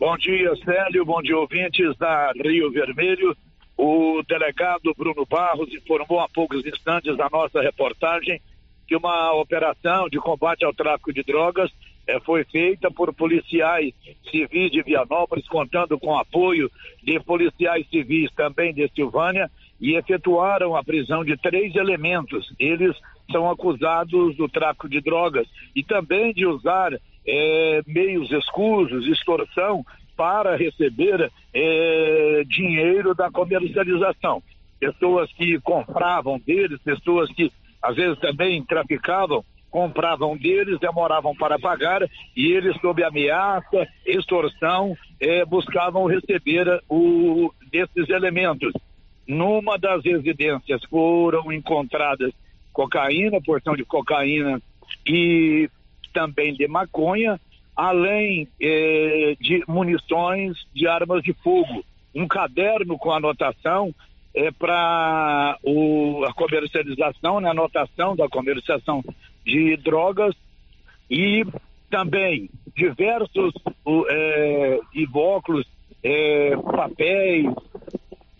Bom dia, Célio. Bom dia, ouvintes da Rio Vermelho. O delegado Bruno Barros informou há poucos instantes da nossa reportagem que uma operação de combate ao tráfico de drogas é, foi feita por policiais civis de Vianópolis, contando com apoio de policiais civis também de Silvânia, e efetuaram a prisão de três elementos. Eles são acusados do tráfico de drogas e também de usar é, meios escusos, extorsão, para receber é, dinheiro da comercialização. Pessoas que compravam deles, pessoas que às vezes também traficavam compravam deles, demoravam para pagar e eles, sob ameaça, extorsão, eh, buscavam receber o, desses elementos. Numa das residências foram encontradas cocaína, porção de cocaína e também de maconha, além eh, de munições de armas de fogo. Um caderno com anotação é, para a comercialização, né, anotação da comercialização de drogas e também diversos invóculos, é, papéis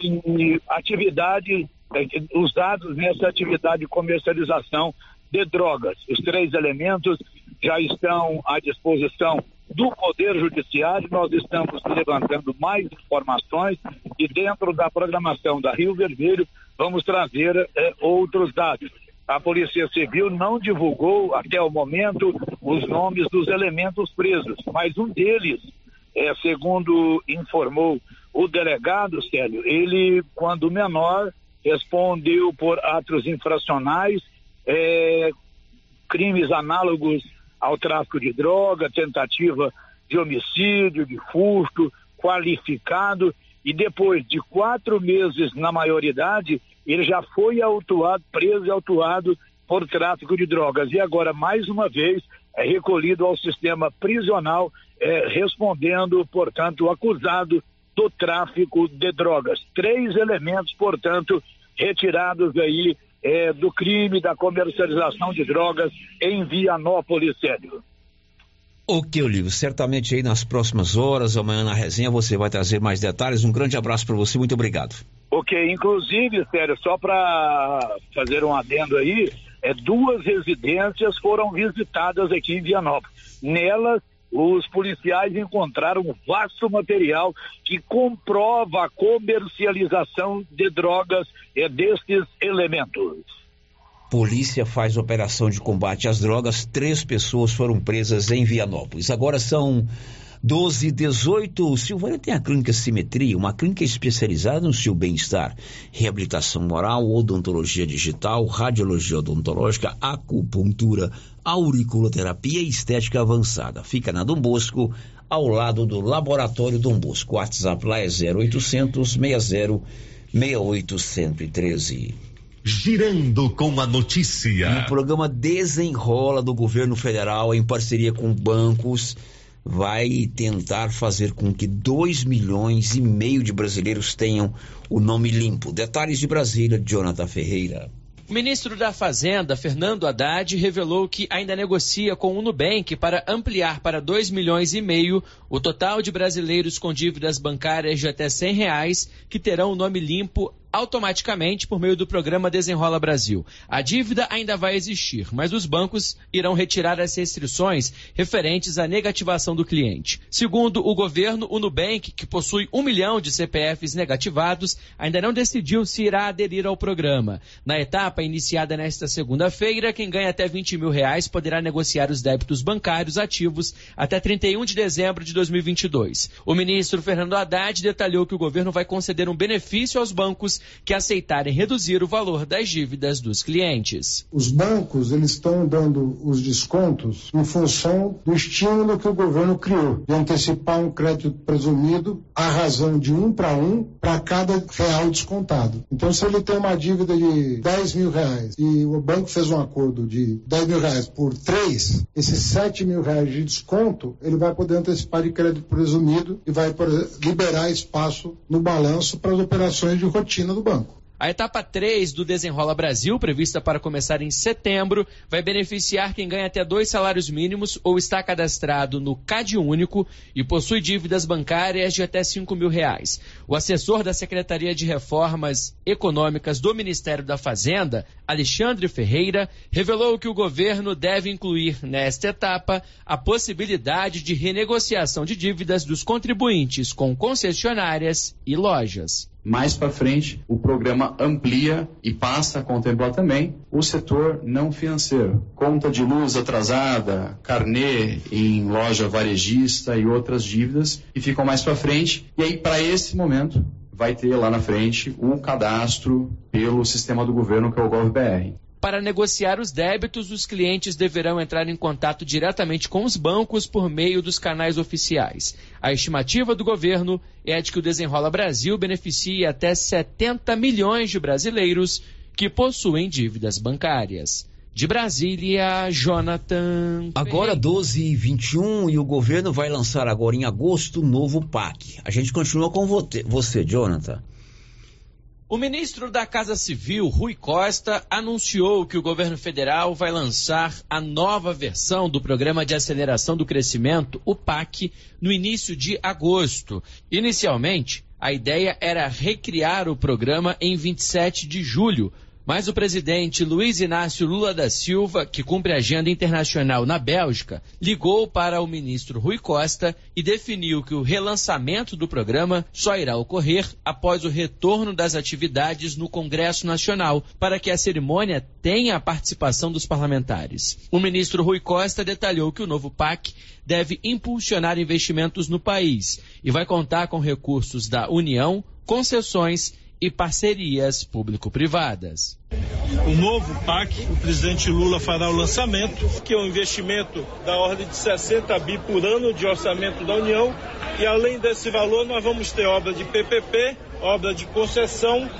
e atividade é, usados nessa atividade de comercialização de drogas. Os três elementos já estão à disposição do Poder Judiciário. Nós estamos levantando mais informações e dentro da programação da Rio Vermelho vamos trazer é, outros dados. A Polícia Civil não divulgou até o momento os nomes dos elementos presos, mas um deles, é, segundo informou o delegado Célio, ele, quando menor, respondeu por atos infracionais, é, crimes análogos ao tráfico de droga, tentativa de homicídio, de furto, qualificado, e depois de quatro meses na maioridade, ele já foi autuado, preso e autuado por tráfico de drogas. E agora, mais uma vez, é recolhido ao sistema prisional, é, respondendo, portanto, acusado do tráfico de drogas. Três elementos, portanto, retirados aí é, do crime da comercialização de drogas em Vianópolis, Sérgio. Ok, Olívio, certamente aí nas próximas horas, amanhã na resenha, você vai trazer mais detalhes. Um grande abraço para você, muito obrigado. Ok, inclusive, sério, só para fazer um adendo aí, é, duas residências foram visitadas aqui em Vianópolis. Nelas, os policiais encontraram vasto material que comprova a comercialização de drogas é, destes elementos. Polícia faz operação de combate às drogas. Três pessoas foram presas em Vianópolis. Agora são 12 e 18. Silvânia tem a clínica Simetria, uma clínica especializada no seu bem-estar, reabilitação moral, odontologia digital, radiologia odontológica, acupuntura, auriculoterapia e estética avançada. Fica na Dom Bosco, ao lado do Laboratório Dom Bosco. O WhatsApp lá é 0800 60 68 113. girando com a notícia. O programa Desenrola do governo federal, em parceria com bancos, vai tentar fazer com que 2 milhões e meio de brasileiros tenham o nome limpo. Detalhes de Brasília, Jonathan Ferreira. O ministro da Fazenda, Fernando Haddad, revelou que ainda negocia com o Nubank para ampliar para 2 milhões e meio o total de brasileiros com dívidas bancárias de até 100 reais que terão o nome limpo automaticamente por meio do programa Desenrola Brasil. A dívida ainda vai existir, mas os bancos irão retirar as restrições referentes à negativação do cliente. Segundo o governo, o Nubank, que possui um milhão de CPFs negativados, ainda não decidiu se irá aderir ao programa. Na etapa iniciada nesta segunda-feira, quem ganha até 20 mil reais poderá negociar os débitos bancários ativos até 31 de dezembro de 2022. O ministro Fernando Haddad detalhou que o governo vai conceder um benefício aos bancos que aceitarem reduzir o valor das dívidas dos clientes. Os bancos eles estão dando os descontos em função do estímulo que o governo criou de antecipar um crédito presumido à razão de um para um para cada real descontado. Então, se ele tem uma dívida de 10 mil reais e o banco fez um acordo de 10 mil reais por 3, esses 7 mil reais de desconto ele vai poder antecipar de crédito presumido e vai liberar espaço no balanço para as operações de rotina do banco. A etapa 3 do Desenrola Brasil, prevista para começar em setembro, vai beneficiar quem ganha até dois salários mínimos ou está cadastrado no CAD Único e possui dívidas bancárias de até 5 mil reais. O assessor da Secretaria de Reformas Econômicas do Ministério da Fazenda, Alexandre Ferreira, revelou que o governo deve incluir nesta etapa a possibilidade de renegociação de dívidas dos contribuintes com concessionárias e lojas. Mais para frente, o programa amplia e passa a contemplar também o setor não financeiro, conta de luz atrasada, carnê em loja varejista e outras dívidas que ficam mais para frente. E aí, para esse momento, vai ter lá na frente o cadastro pelo sistema do governo que é o GovBR. Para negociar os débitos, os clientes deverão entrar em contato diretamente com os bancos por meio dos canais oficiais. A estimativa do governo é de que o Desenrola Brasil beneficie até 70 milhões de brasileiros que possuem dívidas bancárias. De Brasília, Jonathan. Agora 12 e 21 e o governo vai lançar agora em agosto o novo PAC. A gente continua com você, Jonathan. O ministro da Casa Civil, Rui Costa, anunciou que o governo federal vai lançar a nova versão do Programa de Aceleração do Crescimento, o PAC, no início de agosto. Inicialmente, a ideia era recriar o programa em 27 de julho, mas o presidente Luiz Inácio Lula da Silva, que cumpre agenda internacional na Bélgica, ligou para o ministro Rui Costa e definiu que o relançamento do programa só irá ocorrer após o retorno das atividades no Congresso Nacional, para que a cerimônia tenha a participação dos parlamentares. O ministro Rui Costa detalhou que o novo PAC deve impulsionar investimentos no país e vai contar com recursos da União, concessões e parcerias público-privadas. O novo PAC, o presidente Lula fará o lançamento, que é um investimento da ordem de 60 bi por ano de orçamento da União. E além desse valor, nós vamos ter obra de PPP, obra de concessão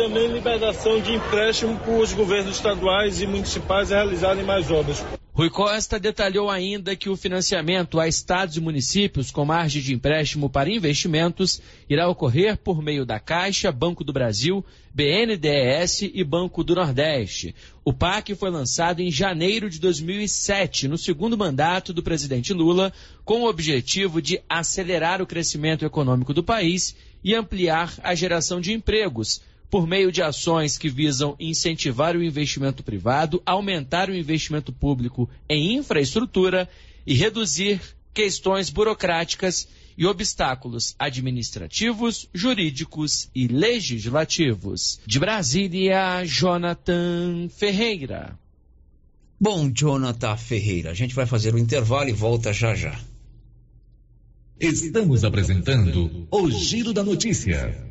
também liberação de empréstimo para os governos estaduais e municipais realizarem mais obras. Rui Costa detalhou ainda que o financiamento a estados e municípios com margem de empréstimo para investimentos irá ocorrer por meio da Caixa, Banco do Brasil, BNDES e Banco do Nordeste. O PAC foi lançado em janeiro de 2007, no segundo mandato do presidente Lula, com o objetivo de acelerar o crescimento econômico do país e ampliar a geração de empregos por meio de ações que visam incentivar o investimento privado, aumentar o investimento público em infraestrutura e reduzir questões burocráticas e obstáculos administrativos, jurídicos e legislativos. De Brasília, Jonathan Ferreira. Bom, Jonathan Ferreira, a gente vai fazer o um intervalo e volta já já. Estamos apresentando o Giro da Notícia.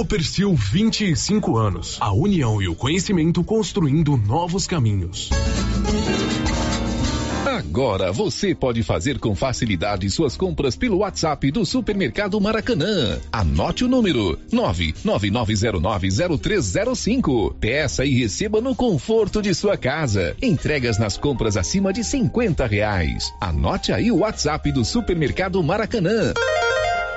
Copercil 25 anos. A união e o conhecimento construindo novos caminhos. Agora você pode fazer com facilidade suas compras pelo WhatsApp do Supermercado Maracanã. Anote o número 999090305. Peça e receba no conforto de sua casa. Entregas nas compras acima de 50 reais. Anote aí o WhatsApp do Supermercado Maracanã.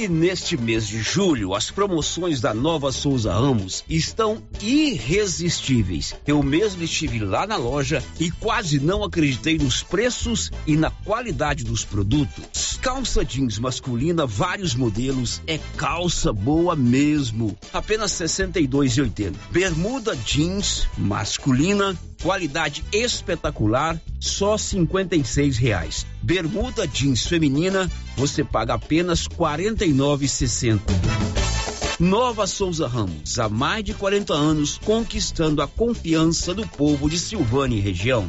E neste mês de julho, as promoções da Nova Souza Ramos estão irresistíveis. Eu mesmo estive lá na loja e quase não acreditei nos preços e na qualidade dos produtos. Calça jeans masculina, vários modelos, é calça boa mesmo. Apenas R$ 62,80. Bermuda jeans masculina, qualidade espetacular, só 56 reais. Bermuda jeans feminina, você paga apenas R$ 49,60. Nova Souza Ramos, há mais de 40 anos, conquistando a confiança do povo de Silvânia e região.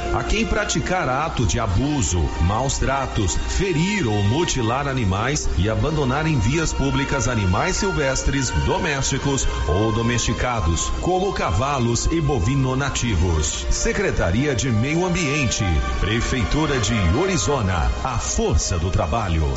a quem praticar ato de abuso, maus tratos, ferir ou mutilar animais e abandonar em vias públicas animais silvestres, domésticos ou domesticados, como cavalos e bovino nativos. Secretaria de Meio Ambiente, Prefeitura de Orizona, a força do trabalho.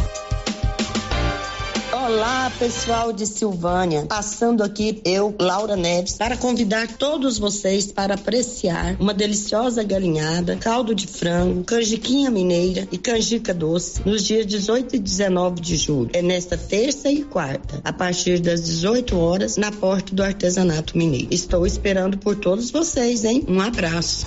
Olá, pessoal de Silvânia. Passando aqui eu, Laura Neves, para convidar todos vocês para apreciar uma deliciosa galinhada, caldo de frango, canjiquinha mineira e canjica doce nos dias 18 e 19 de julho. É nesta terça e quarta, a partir das 18 horas, na porta do artesanato mineiro. Estou esperando por todos vocês, hein? Um abraço.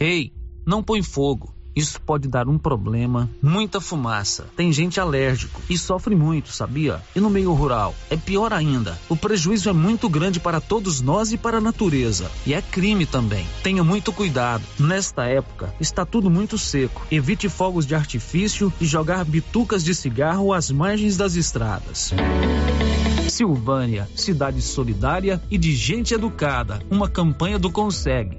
Ei, não põe fogo. Isso pode dar um problema, muita fumaça. Tem gente alérgico e sofre muito, sabia? E no meio rural, é pior ainda. O prejuízo é muito grande para todos nós e para a natureza. E é crime também. Tenha muito cuidado. Nesta época, está tudo muito seco. Evite fogos de artifício e jogar bitucas de cigarro às margens das estradas. Silvânia, cidade solidária e de gente educada. Uma campanha do Consegue.